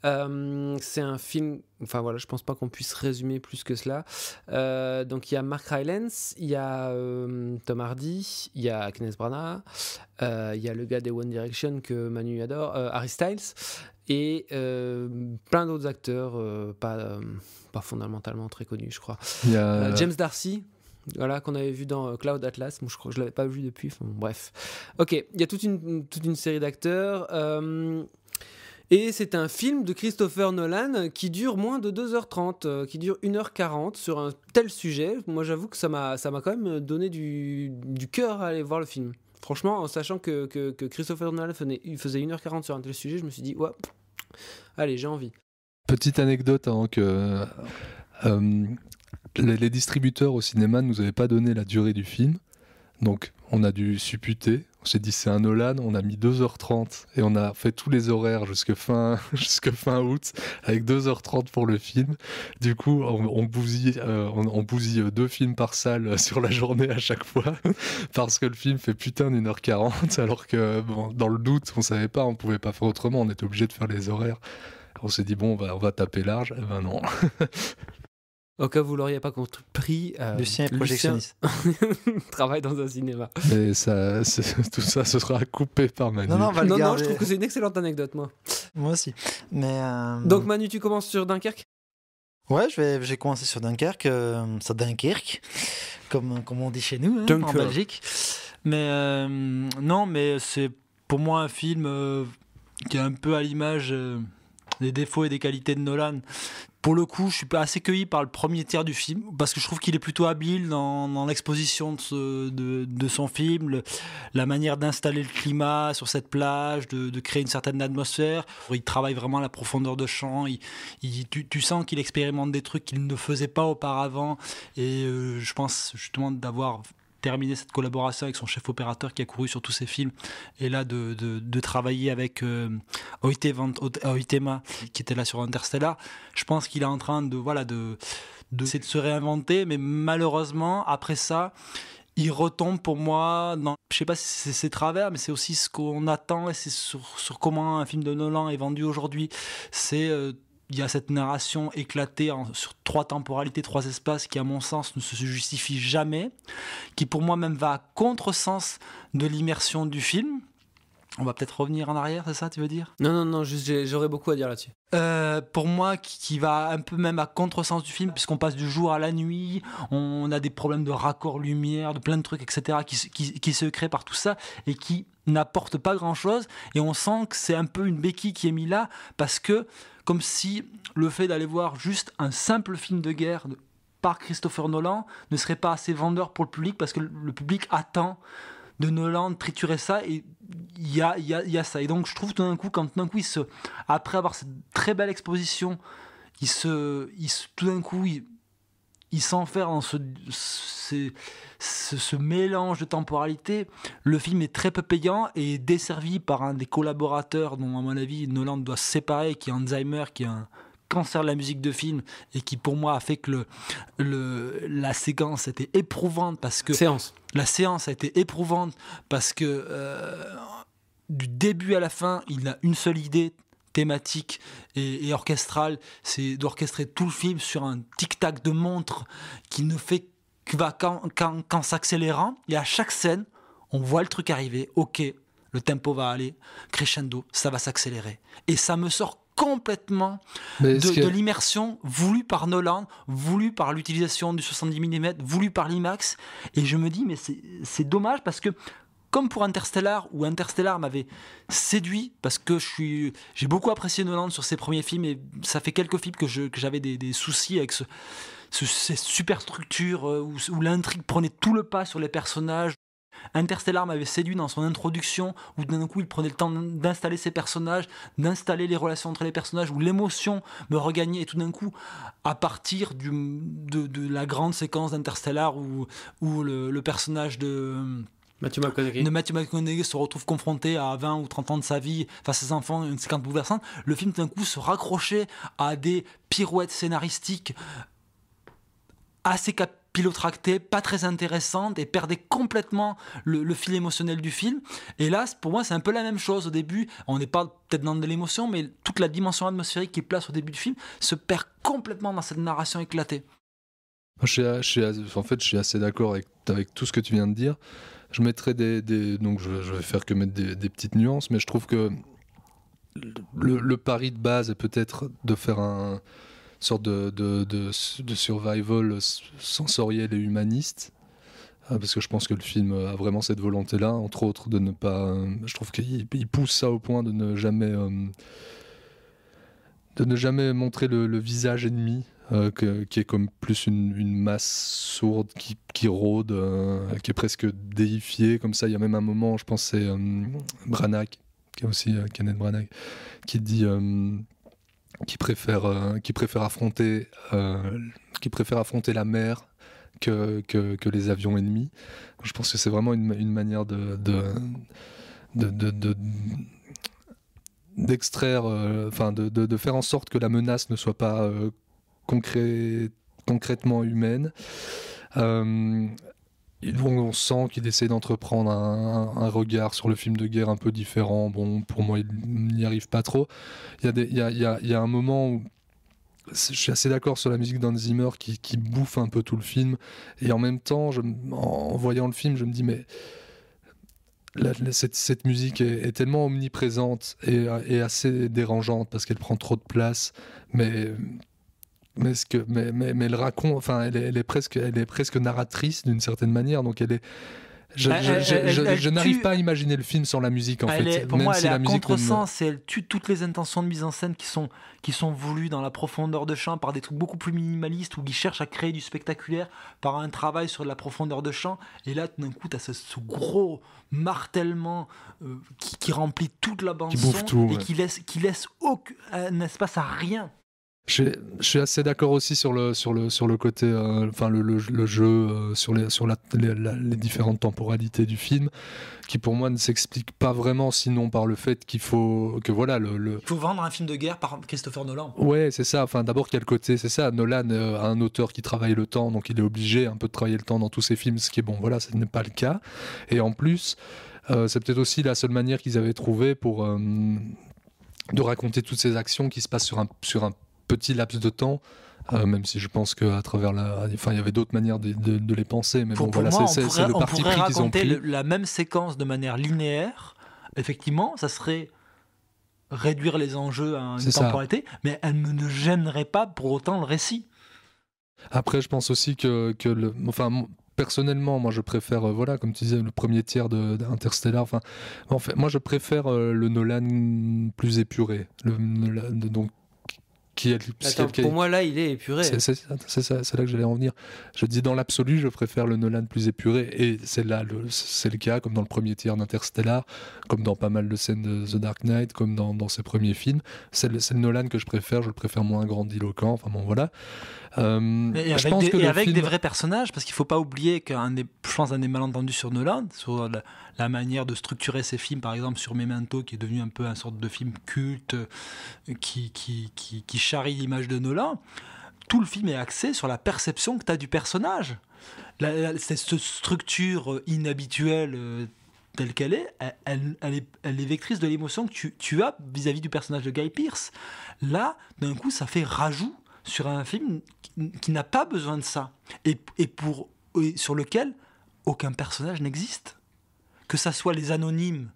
C'est un film, enfin voilà, je pense pas qu'on puisse résumer plus que cela. Donc il y a Mark Rylance, il y a Tom Hardy, il y a Kenneth Branagh, il y a le gars des One Direction que Manu adore, Harry Styles, et euh, plein d'autres acteurs, euh, pas, euh, pas fondamentalement très connus, je crois. A- James Darcy. Voilà, qu'on avait vu dans Cloud Atlas. Moi, je crois que je l'avais pas vu depuis. Enfin, bon, bref. Ok, il y a toute une, toute une série d'acteurs. et c'est un film de Christopher Nolan qui dure moins de 2h30, euh, qui dure 1h40 sur un tel sujet. Moi, j'avoue que ça m'a ça m'a quand même donné du, du cœur à aller voir le film. Franchement, en sachant que, Christopher Nolan faisait, faisait 1h40 sur un tel sujet, je me suis dit, ouais, allez, j'ai envie. Petite anecdote que euh, les distributeurs au cinéma ne nous avaient pas donné la durée du film, donc on a dû supputer. On s'est dit c'est un Nolan, on a mis 2h30 et on a fait tous les horaires jusque fin, <laughs> août avec 2h30 pour le film. Du coup, on, on bousille, euh, deux films par salle <laughs> sur la journée à chaque fois <laughs> parce que le film fait putain d'une heure 40 alors que dans le doute, on savait pas, on pouvait pas faire autrement, on était obligé de faire les horaires. On s'est dit bon, on va, on va taper large. Eh ben non. Au cas où vous l'auriez pas compris, euh, Lucien est projectionniste. <laughs> travaille dans un cinéma. Mais ça, <laughs> tout ça, ce sera coupé par Manu. Non, non, on va le Non, non, garder. je trouve que c'est une excellente anecdote, moi. Moi aussi. Mais euh, Donc Manu, tu commences sur Dunkerque? Ouais, je vais, j'ai commencé sur Dunkerque, euh, sur Dunkerque, comme, comme on dit chez nous, hein, en. Belgique. Mais euh, non, mais c'est pour moi un film euh, qui est un peu à l'image euh, des défauts et des qualités de Nolan. Pour le coup, je suis assez cueilli par le premier tiers du film parce que je trouve qu'il est plutôt habile dans, l'exposition de, son film, la manière d'installer le climat sur cette plage, de, créer une certaine atmosphère. Il travaille vraiment la profondeur de champ. Tu sens qu'il expérimente des trucs qu'il ne faisait pas auparavant. Et euh, je pense justement d'avoir terminé cette collaboration avec son chef opérateur qui a couru sur tous ses films et là de, de, travailler avec euh, Oitema qui était là sur Interstellar. Je pense qu'il est en train de voilà de de, de se réinventer mais malheureusement après ça il retombe pour moi dans je sais pas si c'est ses travers mais c'est aussi ce qu'on attend et c'est sur, sur comment un film de Nolan est vendu aujourd'hui. C'est euh, il y a cette narration éclatée en- sur trois temporalités, trois espaces qui, à mon sens, ne se justifie jamais, qui pour moi même va à contresens de l'immersion du film. On va peut-être revenir en arrière, c'est ça, tu veux dire? Non, non, non, j'aurais beaucoup à dire là-dessus. Euh, pour moi, qui, qui va un peu même à contresens du film, puisqu'on passe du jour à la nuit, on a des problèmes de raccord lumière, de plein de trucs, etc., qui, qui se créent par tout ça et qui n'apportent pas grand-chose. Et on sent que c'est un peu une béquille qui est mise là, parce que, comme si le fait d'aller voir juste un simple film de guerre par Christopher Nolan ne serait pas assez vendeur pour le public, parce que le, public attend de Nolan triturer ça et il y a, ça. Et donc je trouve tout d'un coup quand tout d'un coup se après avoir cette très belle exposition il se, il tout d'un coup il, il s'enferme dans ce, ce, ce, ce mélange de temporalité le film est très peu payant et est desservi par un des collaborateurs dont à mon avis Nolan doit se séparer qui est Alzheimer qui est un cancer de la musique de film et qui pour moi a fait que le, le, la séquence était éprouvante parce que Séance. la séance a été éprouvante parce que euh, du début à la fin, il a une seule idée thématique et, et orchestrale, c'est d'orchestrer tout le film sur un tic-tac de montre qui ne fait que va qu'en, qu'en- qu'en s'accélérant. Et à chaque scène, on voit le truc arriver. Ok, le tempo va aller crescendo, ça va s'accélérer. Et ça me sort complètement de, que- de l'immersion voulue par Nolan, voulue par l'utilisation du 70 mm, voulue par l'IMAX. Et je me dis, mais c'est dommage parce que, comme pour Interstellar, où Interstellar m'avait séduit, parce que je suis- j'ai beaucoup apprécié Nolan sur ses premiers films, et ça fait quelques films que j'avais des, soucis avec ce, ce- ces superstructures euh, où, l'intrigue prenait tout le pas sur les personnages. Interstellar m'avait séduit dans son introduction, où d'un coup il prenait le temps d'installer ses personnages, d'installer les relations entre les personnages, où l'émotion me regagnait, et tout d'un coup, à partir du, de, la grande séquence d'Interstellar, où, où le personnage de... Matthew McConaughey. de Matthew McConaughey se retrouve confronté à 20 ou 30 ans de sa vie face à ses enfants, une séquence bouleversante, le film d'un coup se raccrochait à des pirouettes scénaristiques assez capillotractées, pas très intéressantes et perdait complètement le, le fil émotionnel du film. Et là, pour moi, c'est un peu la même chose au début. On n'est pas peut-être dans de l'émotion, mais toute la dimension atmosphérique qui est place au début du film se perd complètement dans cette narration éclatée. Moi, Je suis, je suis as- en fait, je suis assez d'accord avec, avec tout ce que tu viens de dire. Je mettrai des, donc je, vais faire que mettre des, petites nuances, mais je trouve que le, pari de base est peut-être de faire un sorte de, de, survival sensoriel et humaniste. Euh, Parce que je pense que le film a vraiment cette volonté-là, entre autres, de ne pas. euh, Je trouve qu'il il pousse ça au point de ne jamais, euh, de ne jamais montrer le visage ennemi, euh, qui est comme plus une, masse sourde qui, qui rôde, euh, qui est presque déifiée. Comme ça, il y a même un moment, je pense, c'est euh, Branagh, qui est aussi euh, Kenneth Branagh, qui dit. qui préfère, qui préfère affronter, qui préfère affronter la mer que, que, les avions ennemis. Je pense que c'est vraiment une, manière de, de, de, de- de- d'extraire, de, de- faire en sorte que la menace ne soit pas concrètement humaine. Euh, on, sent qu'il essaie d'entreprendre un, regard sur le film de guerre un peu différent. Bon, pour moi, il n'y arrive pas trop. Il y a, un moment où je suis assez d'accord sur la musique d'Hans Zimmer qui, bouffe un peu tout le film. Et en même temps, en voyant le film, je me dis, mais cette, musique est, est tellement omniprésente et, et assez dérangeante parce qu'elle prend trop de place. Mais, mais, ce que, mais, mais, mais elle raconte, enfin, elle est, elle est presque, elle est presque narratrice d'une certaine manière. Donc elle est. Je, n'arrive tue- pas à imaginer le film sans la musique en Elle fait. est- pour même moi, si elle est la à musique ne me- contresens et elle tue toutes les intentions de mise en scène qui sont, qui sont voulues dans la profondeur de champ par des trucs beaucoup plus minimalistes ou qui cherchent à créer du spectaculaire par un travail sur la profondeur de champ. Et là, tout d'un coup, tu as ce, ce gros martèlement euh, qui, qui remplit toute la bande Qui son tout, et ouais. qui laisse, qui laisse aucun un espace à rien. Je, je suis assez d'accord aussi sur le, sur le, sur le côté, euh, enfin le, le- le jeu, euh, sur, les, sur la, les, la- les différentes temporalités du film, qui pour moi ne s'explique pas vraiment, sinon par le fait qu'il faut que voilà le, le- Il faut vendre un film de guerre par Christopher Nolan. Ouais, c'est ça. Enfin, d'abord, quel côté C'est ça. Nolan euh, a un auteur qui travaille le temps, donc il est obligé un peu de travailler le temps dans tous ses films, ce qui est bon. Voilà, ce n'est pas le cas. Et en plus, c'est peut-être aussi la seule manière qu'ils avaient trouvé pour de raconter toutes ces actions qui se passent sur un, sur un petit laps de temps. euh, même si je pense qu'à travers la. Enfin, il y avait d'autres manières de, de- de les penser, mais Pour, bon, pour voilà, c'est- le parti pris qu'ils ont raconter pris. le- la même séquence de manière linéaire. Effectivement, ça serait réduire les enjeux à une ça. temporalité, mais elle ne gênerait pas pour autant le récit. Après, je pense aussi que, que le, enfin, personnellement, moi, je préfère, euh, voilà, comme tu disais, le premier tiers de- d'Interstellar. Enfin, en fait, moi, je préfère euh, le Nolan plus épuré, le donc qui Attends, qui pour moi, là, il est épuré. c'est ça- c'est là que j'allais en venir. Je dis dans l'absolu, je préfère le Nolan plus épuré, et c'est là, le- c'est le cas, comme dans le premier tiers d'Interstellar, comme dans pas mal de scènes de The Dark Knight, comme dans, dans ses premiers films. C'est le, le Nolan que je préfère. Je le préfère moins grandiloquent. Enfin bon, voilà. Euh, Et je avec, pense des, que et le avec film- des vrais personnages, parce qu'il faut pas oublier qu'un des, je pense, un des malentendus sur Nolan, sur la, la manière de structurer ses films, par exemple sur Memento, qui est devenu un peu un sorte de film culte, euh, qui, qui, qui, qui charrie l'image de Nolan, tout le film est axé sur la perception que tu as du personnage. La- la- cette structure euh, inhabituelle euh, telle qu'elle est, elle, elle- est, elle est vectrice de l'émotion que tu, tu as vis-à-vis du personnage de Guy Pearce. Là, d'un coup, ça fait rajout sur un film qui, qui n'a pas besoin de ça et, et pour, et sur lequel aucun personnage n'existe. Que ça soit les anonymes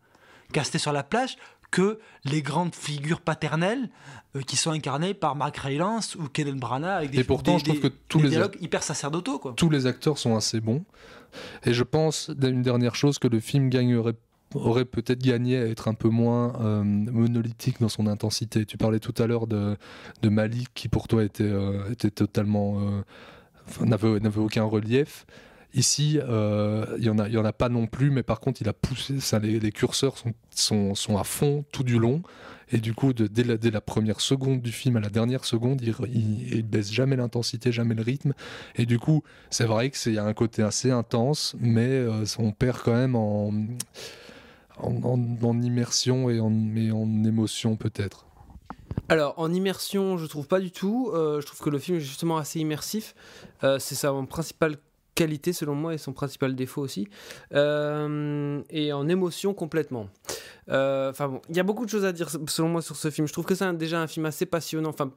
castés sur la plage, que les grandes figures paternelles euh, qui sont incarnées par Mark Rylance ou Kenneth Branagh avec des, Et pourtant, des- je trouve des- que tous les- dialogues hyper sacerdotaux. Quoi. tous les acteurs sont assez bons. Et je pense, d'une dernière chose, que le film gagnerait aurait peut-être gagné à être un peu moins euh, monolithique dans son intensité. Tu parlais tout à l'heure de, de Malik qui pour toi était, euh, était totalement... euh, n'avait aucun relief. Ici, euh, il y en a, en a pas non plus, mais par contre, il a poussé. Les, curseurs sont, sont, sont à fond tout du long, et du coup, dès, la, dès la première seconde du film à la dernière seconde, il, il, baisse jamais l'intensité, jamais le rythme, et du coup, c'est vrai que c'est y a un côté assez intense, mais on perd quand même en, en, immersion et en, et en émotion peut-être. Alors, en immersion, je trouve pas du tout. Euh, je trouve que le film est justement assez immersif. Euh, c'est sa principale qualité, selon moi, et son principal défaut aussi. Euh, et en émotion, complètement. Enfin bon, il y a beaucoup de choses à dire, selon moi, sur ce film. Je trouve que c'est déjà un film assez passionnant. Enfin,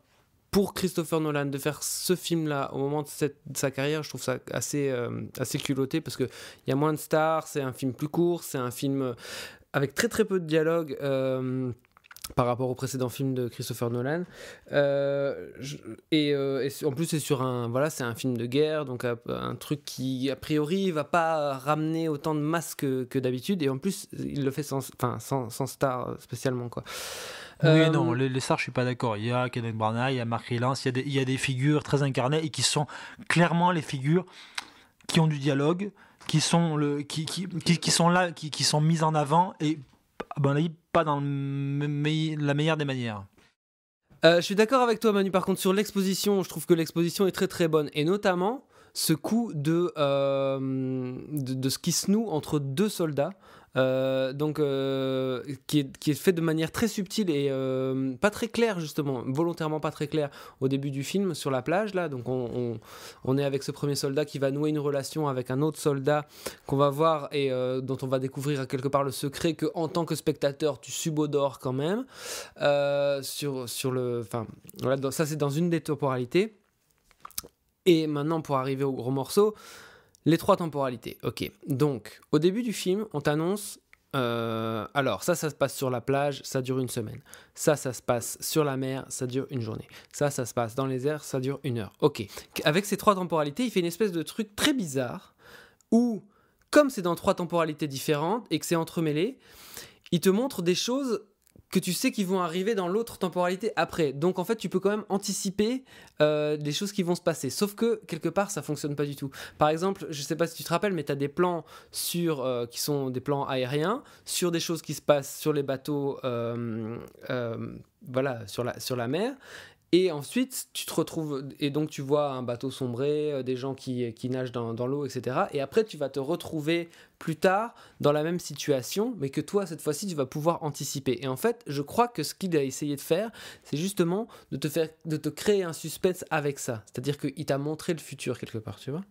pour Christopher Nolan, de faire ce film-là au moment de, sa carrière, je trouve ça assez, euh, assez culotté parce qu'il y a moins de stars, c'est un film plus court, c'est un film euh, avec très très peu de dialogue. euh, par rapport au précédent film de Christopher Nolan. Et, en plus, c'est sur un, voilà, c'est un film de guerre, donc un, truc qui a priori va pas ramener autant de masse que, que d'habitude. Et en plus, il le fait sans, enfin, sans, sans star spécialement quoi. Oui, Euh, non, les, les stars, je suis pas d'accord. Il y a Kenneth Branagh, il y a Mark Rylance, il y a des, il y a des figures très incarnées et qui sont clairement les figures qui ont du dialogue, qui sont, le, qui, qui, qui, qui sont là, qui, qui sont mises en avant et, à mon avis, pas dans le me- la meilleure des manières. Euh, je suis d'accord avec toi, Manu. Par contre, sur l'exposition, je trouve que l'exposition est très très bonne. Et notamment ce coup de, euh, de, de ce qui se noue entre deux soldats. Euh, donc euh, qui, est, fait de manière très subtile et euh, pas très claire justement, volontairement pas très claire au début du film sur la plage là. Donc on, est avec ce premier soldat qui va nouer une relation avec un autre soldat qu'on va voir et dont on va découvrir quelque part le secret que en tant que spectateur tu subodores quand même sur sur le, enfin ça c'est dans une des temporalités. Et maintenant pour arriver au gros morceau. Les trois temporalités, ok. Donc, au début du film, on t'annonce. euh, alors, ça, ça se passe sur la plage, ça dure une semaine. Ça, ça se passe sur la mer, ça dure une journée. Ça, ça se passe dans les airs, ça dure une heure. Ok. Avec ces trois temporalités, il fait une espèce de truc très bizarre où, comme c'est dans trois temporalités différentes et que c'est entremêlé, il te montre des choses que tu sais qui vont arriver dans l'autre temporalité après. Donc en fait, tu peux quand même anticiper euh, des choses qui vont se passer. Sauf que quelque part, ça fonctionne pas du tout. Par exemple, je sais pas si tu te rappelles, mais tu as des plans sur euh, qui sont des plans aériens sur des choses qui se passent sur les bateaux, euh, voilà, sur la sur la mer. Et ensuite, tu te retrouves, et donc tu vois un bateau sombrer, euh, des gens qui, qui nagent dans, dans l'eau, etc. Et après, tu vas te retrouver plus tard dans la même situation, mais que toi, cette fois-ci, tu vas pouvoir anticiper. Et en fait, je crois que ce qu'il a essayé de faire, c'est justement de te, faire, de te créer un suspense avec ça. C'est-à-dire qu'il t'a montré le futur quelque part, tu vois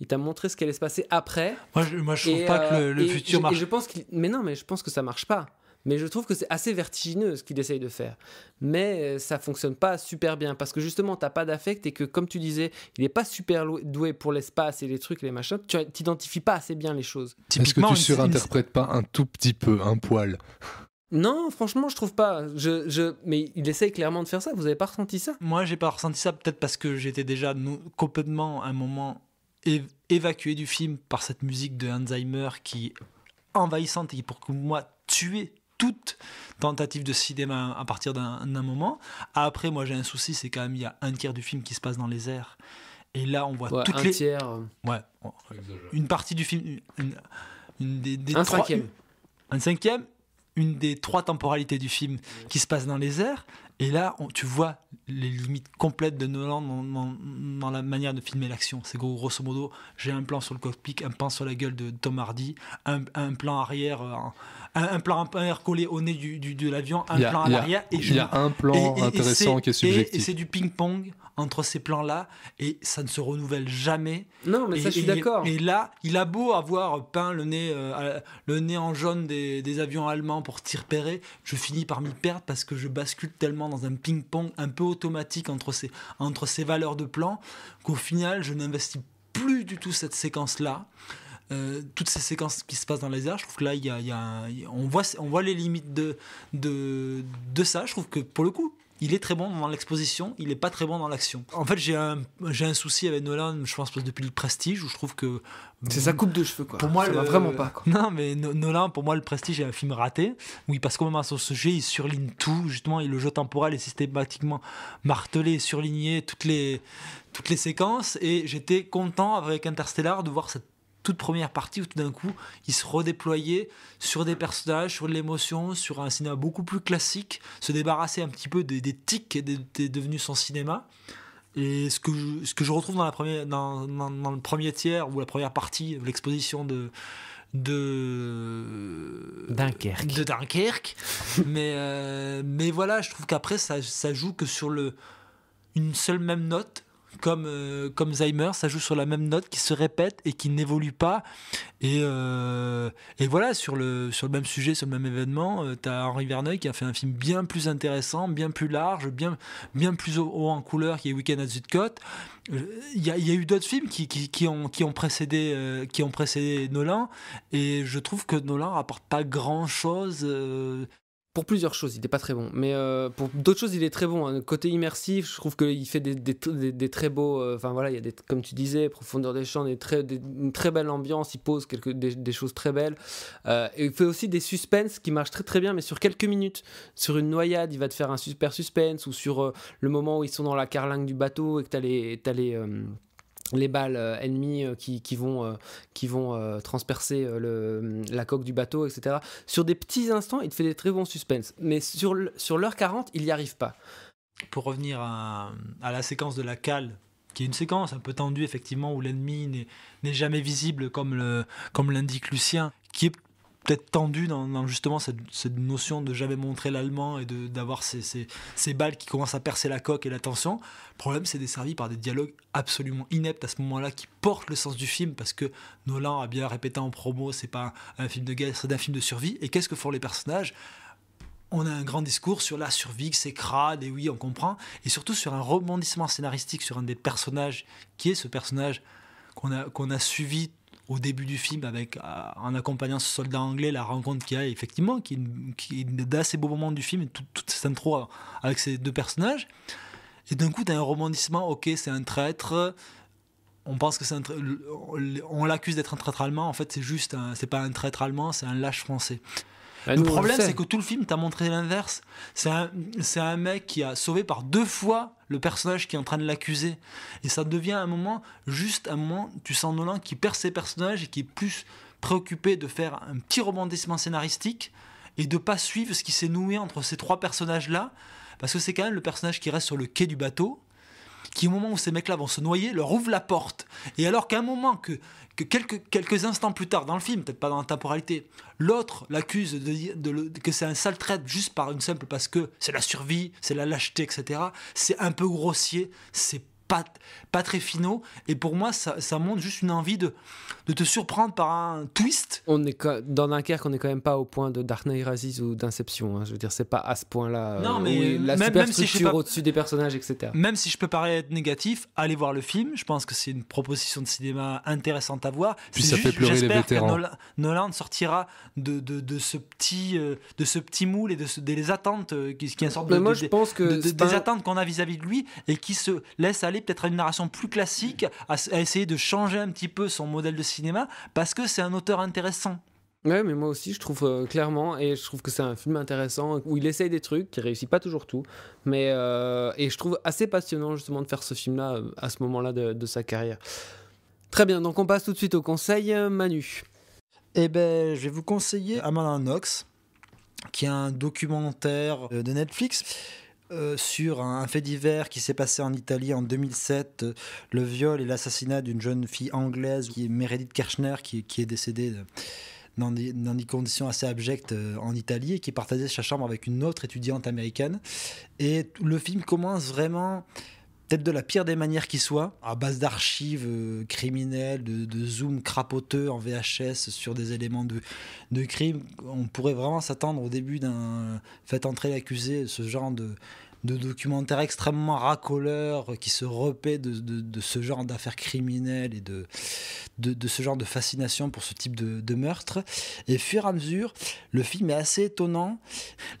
il t'a montré ce qui allait se passer après. Moi, je, moi, je trouve Et, pas que euh, le, futur marche. Et je pense mais non, mais je pense que ça marche pas. Mais je trouve que c'est assez vertigineux ce qu'il essaye de faire. Mais euh, ça fonctionne pas super bien parce que justement, t'as pas d'affect et que, comme tu disais, il est pas super doué pour l'espace et les trucs les machins. Tu t'identifies pas assez bien les choses. Est-ce que tu surinterprètes pas un tout petit peu, un poil? Non, franchement, je trouve pas. Je, je... Mais il essaye clairement de faire ça. Vous avez pas ressenti ça? Moi, j'ai pas ressenti ça, peut-être parce que j'étais déjà complètement à un moment évacué du film par cette musique de Alzheimer qui est envahissante et qui, pour moi, tuer toute tentative de cinéma à partir d'un moment. Après, moi, j'ai un souci, c'est quand même, il y a un tiers du film qui se passe dans les airs. Et là, on voit Ouais, toutes un les. tiers, euh. Ouais. Une partie du film. Une, une des, des Un trois- cinquième. Un cinquième une des trois temporalités du film qui se passe dans les airs. Et là, on- tu vois les limites complètes de Nolan dans, dans- dans la manière de filmer l'action. C'est gros, grosso modo, j'ai un plan sur le cockpit, un plan sur la gueule de Tom Hardy, un, un plan arrière, euh, un, un plan arrière collé au nez du, du- de l'avion, un a- plan à il y a- l'arrière. et il y a un plan intéressant c'est- qui est subjectif. Et, et c'est du ping-pong entre ces plans-là, et ça ne se renouvelle jamais. Non, mais ça, Et- je suis et- d'accord. Et là, il a beau avoir peint le nez, euh, le nez en jaune des, des avions allemands pour t'y repérer, je finis par m'y perdre parce que je bascule tellement dans un ping-pong un peu automatique entre ces, entre ces valeurs de plan qu'au final, je n'investis plus du tout cette séquence-là. Euh, toutes ces séquences qui se passent dans les airs, je trouve que là, y a, y a- on, voit, on voit les limites de, de, de ça. Je trouve que pour le coup, il est très bon dans l'exposition, il est pas très bon dans l'action. En fait, j'ai un, j'ai un souci avec Nolan, je pense, parce depuis le Prestige, où je trouve que. C'est sa coupe de cheveux, quoi. Pour moi, Ça le- va vraiment pas, quoi. Non, mais No- Nolan, pour moi, le Prestige est un film raté, où il passe complètement à son sujet, il surligne tout, justement, et le jeu temporel est systématiquement martelé, surligné, toutes les, toutes les séquences, et j'étais content avec Interstellar de voir cette toute première partie où tout d'un coup il se redéployait sur des personnages, sur de l'émotion, sur un cinéma beaucoup plus classique, se débarrasser un petit peu des, des tics qui étaient devenus son cinéma. Et ce que je, ce que je retrouve dans, la première, dans, dans- dans le premier tiers ou la première partie l'exposition de de Dunkerque. de Dunkerque <laughs> mais euh, mais voilà je trouve qu'après ça, ça joue que sur le une seule même note comme euh, comme Zimmer ça joue sur la même note qui se répète et qui n'évolue pas. Et euh, et voilà sur le sur le même sujet sur le même événement tu as Henri Verneuil qui a fait un film bien plus intéressant bien plus large bien bien plus haut, en couleur qui est Weekend at Zuidcote Euh, il y y a eu d'autres films qui, qui, qui ont qui ont précédé euh, qui ont précédé Nolan. Et je trouve que Nolan rapporte pas grand chose Pour plusieurs choses, il n'est pas très bon. Mais euh, pour d'autres choses, il est très bon. hein. Côté immersif, je trouve qu'il fait des, très beaux. euh, Enfin voilà, il y a des, comme tu disais, profondeur des champs, très, une très belle ambiance. Il pose quelques, des, choses très belles. Euh, il fait aussi des suspens qui marchent très très bien, mais sur quelques minutes. Sur une noyade, il va te faire un super suspense. Ou sur le moment où ils sont dans la carlingue du bateau et que tu as les. Les balles euh, ennemies euh, qui, vont, euh, qui vont transpercer le, la coque du bateau, etc. Sur des petits instants, il te fait des très bons suspens. Mais sur, sur l'heure 40, il n'y arrive pas. pour revenir à, la séquence de la cale qui est une séquence un peu tendue effectivement où l'ennemi n'est- jamais visible comme le comme l'indique Lucien, qui est peut-être tendu dans, justement cette, notion de jamais montrer l'allemand et d'avoir ces, ces, balles qui commencent à percer la coque et la tension. Le problème, c'est desservi par des dialogues absolument ineptes à ce moment-là qui portent le sens du film parce que Nolan a bien répété en promo, c'est pas un, un film de guerre, c'est un film de survie. Et qu'est-ce que font les personnages? On a un grand discours sur la survie, que c'est crade, et oui, on comprend, et surtout sur un rebondissement scénaristique sur un des personnages, qui est ce personnage qu'on a, qu'on a suivi au début du film avec, euh, en accompagnant ce soldat anglais, la rencontre qu'il y a effectivement, qui est, d'assez beaux moments du film, et tout- toute cette intro avec ces deux personnages. Et d'un coup, as un rebondissement, ok, c'est un traître, on pense que c'est un on l'accuse d'être un traître allemand, en fait, c'est juste, c'est pas un traître allemand, c'est un lâche français. Bah, le problème, c'est que tout le film t'a montré l'inverse. C'est un, un mec qui a sauvé par deux fois le personnage qui est en train de l'accuser. Et ça devient un moment, juste un moment, tu sens Nolan qui perd ses personnages et qui est plus préoccupé de faire un petit rebondissement scénaristique et de pas suivre ce qui s'est noué entre ces trois personnages-là. Parce que c'est quand même le personnage qui reste sur le quai du bateau, qui au moment où ces mecs-là vont se noyer, leur ouvre la porte. Et alors qu'à un moment, que, que quelques, quelques instants plus tard dans le film, peut-être pas dans la temporalité, l'autre l'accuse de, que c'est un sale traite juste par une simple parce que c'est la survie, c'est la lâcheté, etc. C'est un peu grossier, c'est pas, pas très finaux. Et pour moi, ça, ça montre juste une envie de, de te surprendre par un twist. On est dans Dunkerque, on n'est quand même pas au point de Dark Knight Rises ou d'Inception. hein. Je veux dire, c'est pas à ce point-là. Non, euh, mais où la même- même si je pas- au-dessus des personnages, etc. Même si je peux paraître négatif, allez voir le film. Je pense que c'est une proposition de cinéma intéressante à voir. Puis ça juste, fait pleurer les j'espère que vétérans. Nolan, Nolan sortira de, de, de ce petit, euh, de ce petit moule et de ce- des attentes euh, qui, qui est une sorte Mais de, moi, de- je pense que des un- attentes qu'on a vis-à-vis de lui et qui se laisse aller peut-être à une narration plus classique, à, à essayer de changer un petit peu son modèle de cinéma parce que c'est un auteur intéressant. Ouais, mais moi aussi, je trouve euh, clairement, et je trouve que c'est un film intéressant où il essaye des trucs, qui réussit pas toujours tout, mais euh, et je trouve assez passionnant justement de faire ce film-là euh, à ce moment-là de, de sa carrière. Très bien, donc on passe tout de suite au conseil, Manu. Eh ben, je vais vous conseiller Amanda Knox, qui est un documentaire de Netflix euh, sur un, fait divers qui s'est passé en Italie en 2007, euh, le viol et l'assassinat d'une jeune fille anglaise qui Meredith Kirchner, qui, qui est décédée dans des, conditions assez abjectes euh, en Italie et qui partageait sa chambre avec une autre étudiante américaine. Et le film commence vraiment peut-être de la pire des manières qui soit, à base d'archives euh, criminelles, de, zoom crapoteux en VHS sur des éléments de, de crime. On pourrait vraiment s'attendre au début d'un fait entrer l'accusé, ce genre de, de documentaire extrêmement racoleur qui se repaît de, de- ce genre d'affaires criminelles et de, de, ce genre de fascination pour ce type de, de meurtre. Et fur et à mesure, le film est assez étonnant,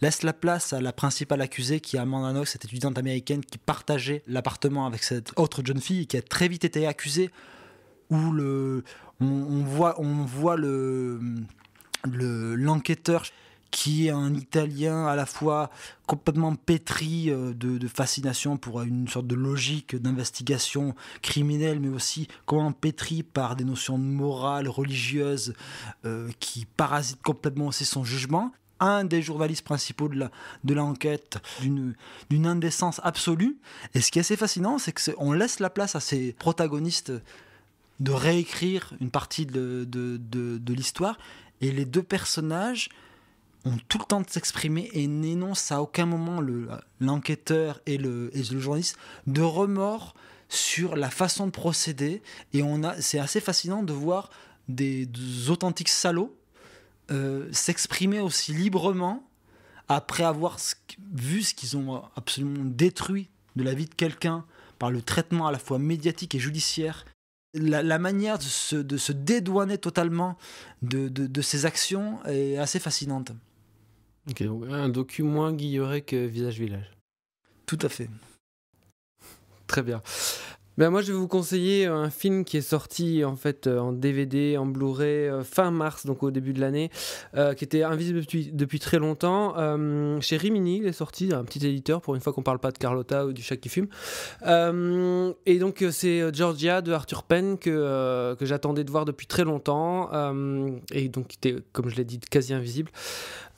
laisse la place à la principale accusée qui est Amanda Knox, cette étudiante américaine qui partageait l'appartement avec cette autre jeune fille qui a très vite été accusée où le, on, voit, on voit le- l'enquêteur qui est un Italien à la fois complètement pétri euh, de, fascination pour une sorte de logique d'investigation criminelle, mais aussi complètement pétri par des notions de morale, religieuses, euh, qui parasitent complètement aussi son jugement. Un des journalistes principaux de, la, de l'enquête, d'une, indécence absolue. Et ce qui est assez fascinant, c'est qu'on laisse la place à ces protagonistes de réécrire une partie de, de- de l'histoire. Et les deux personnages ont tout le temps de s'exprimer et n'énoncent à aucun moment le- l'enquêteur et le, et le journaliste de remords sur la façon de procéder. Et c'est assez fascinant de voir des, authentiques salauds euh, s'exprimer aussi librement après avoir vu ce qu'ils ont absolument détruit de la vie de quelqu'un par le traitement à la fois médiatique et judiciaire. La, la manière de se, de se dédouaner totalement de, de, de ces actions est assez fascinante. Ok, donc un docu moins guilleret que Visage Village. Tout à fait. Très bien. Ben moi, je vais vous conseiller un film qui est sorti en fait euh, en DVD, en Blu-ray euh, fin mars, donc au début de l'année, euh, qui était invisible depuis, depuis très longtemps. Chez Rimini, il est sorti, un petit éditeur pour une fois qu'on parle pas de Carlotta ou du chat qui fume. Et donc c'est Georgia de Arthur Penn que, que j'attendais de voir depuis très longtemps et donc qui était, comme je l'ai dit, quasi invisible.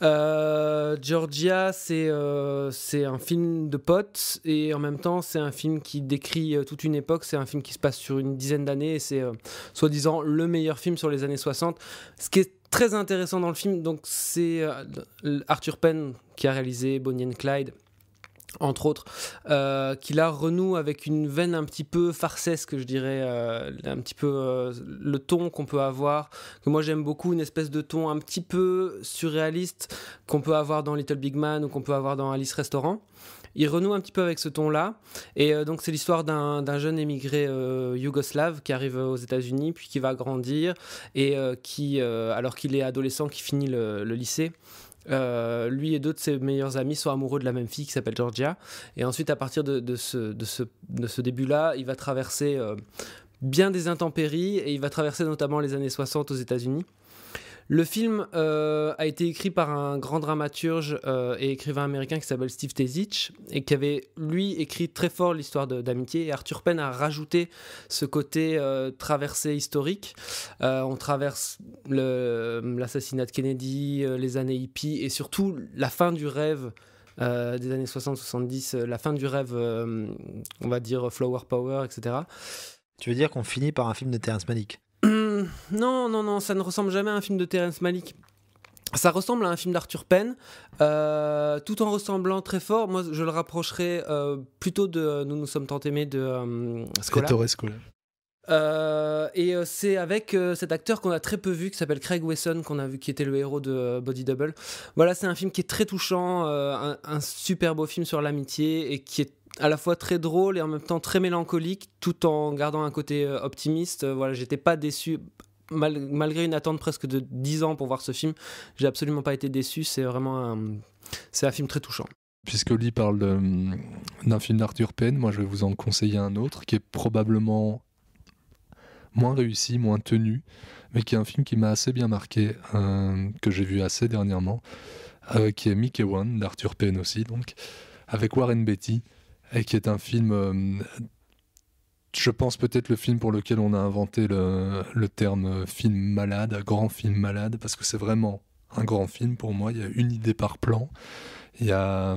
Georgia, c'est c'est un film de potes et en même temps c'est un film qui décrit toute une époque C'est un film qui se passe sur une dizaine d'années et c'est soi-disant le meilleur film sur les années 60. Ce qui est très intéressant dans le film, donc c'est Arthur Penn qui a réalisé Bonnie and Clyde entre autres, euh, qui là renoue avec une veine un petit peu farcesque, je dirais, euh, un petit peu euh, le ton qu'on peut avoir, que moi j'aime beaucoup, une espèce de ton un petit peu surréaliste qu'on peut avoir dans Little Big Man ou qu'on peut avoir dans Alice Restaurant. Il renoue un petit peu avec ce ton-là, et donc c'est l'histoire d'un jeune émigré yougoslave qui arrive aux États-Unis, puis qui va grandir, et qui, alors qu'il est adolescent, qui finit le lycée, euh, lui et deux de ses meilleurs amis sont amoureux de la même fille qui s'appelle Georgia. Et ensuite, à partir de, ce, début-là, il va traverser euh, bien des intempéries et il va traverser notamment les années 60 aux États-Unis. Le film euh, a été écrit par un grand dramaturge euh, et écrivain américain qui s'appelle Steve Tezich et qui avait, lui, écrit très fort l'histoire d'amitié. Et Arthur Penn a rajouté ce côté euh, traversée historique. on traverse l'assassinat de Kennedy, les années hippies et surtout la fin du rêve. des années 60-70, la fin du rêve, on va dire flower power, etc. Tu veux dire qu'on finit par un film de Terrence Malick? Non, non, non, ça ne ressemble jamais à un film de Terence Malick. Ça ressemble à un film d'Arthur Penn, euh, tout en ressemblant très fort. Moi, je le rapprocherais euh, plutôt de Nous nous sommes tant aimés de euh, euh et c'est avec cet acteur qu'on a très peu vu, qui s'appelle Craig Wesson, qu'on a vu, qui était le héros de Body Double. Voilà, c'est un film qui est très touchant, un, un, super beau film sur l'amitié et qui est à la fois très drôle et en même temps très mélancolique, tout en gardant un côté euh, optimiste. Euh, voilà, j'étais pas déçu. malgré une attente presque de 10 ans pour voir ce film, j'ai absolument pas été déçu. C'est vraiment un, c'est un film très touchant. Puisque Lee parle d'un film d'Arthur Penn, moi je vais vous en conseiller un autre qui est probablement moins réussi, moins tenu, mais qui est un film qui m'a assez bien marqué, euh, que j'ai vu assez dernièrement, qui est Mickey One d'Arthur Penn aussi, donc avec Warren Beatty et qui est un film, euh, je pense peut-être le film pour lequel on a inventé le, le, terme film malade, grand film malade, parce que c'est vraiment un grand film pour moi. Il y a une idée par plan. Il y a.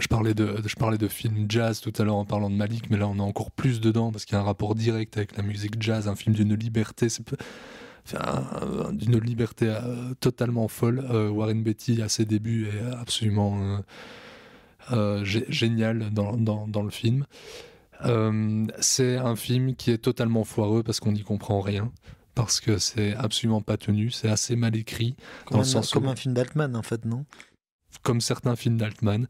Je parlais, de, je parlais de film jazz tout à l'heure en parlant de Malik, mais là on a encore plus dedans parce qu'il y a un rapport direct avec la musique jazz, un film d'une liberté, d'une liberté euh, totalement folle. Euh, Warren Beatty à ses débuts est absolument euh, génial dans, dans, le film. C'est un film qui est totalement foireux parce qu'on n'y comprend rien parce que c'est absolument pas tenu, c'est assez mal écrit. Comme, un, sens comme un film d'Altman en fait, non? Comme certains films d'Altman,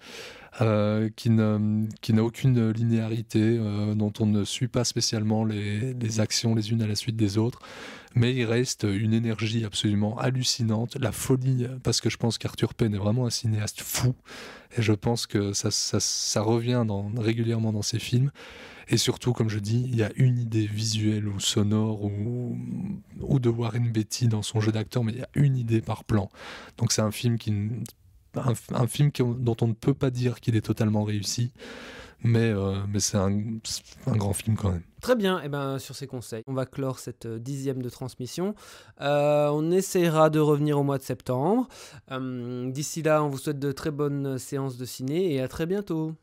euh, qui n'a aucune linéarité, dont on ne suit pas spécialement les, actions les unes à la suite des autres mais il reste une énergie absolument hallucinante, la folie, parce que je pense qu'Arthur Penn est vraiment un cinéaste fou, et je pense que ça, ça, revient régulièrement dans ses films. Et surtout, comme je dis, il y a une idée visuelle ou sonore ou, ou de Warren Beatty dans son jeu d'acteur, mais il y a une idée par plan. Donc c'est un film, qui, un, film dont on ne peut pas dire qu'il est totalement réussi, mais, euh, c'est un, un, grand film quand même. Très bien, et eh ben, sur ces conseils, on va clore cette euh, dixième de transmission. Euh, on essaiera de revenir au mois de septembre. D'ici là, on vous souhaite de très bonnes séances de ciné et à très bientôt.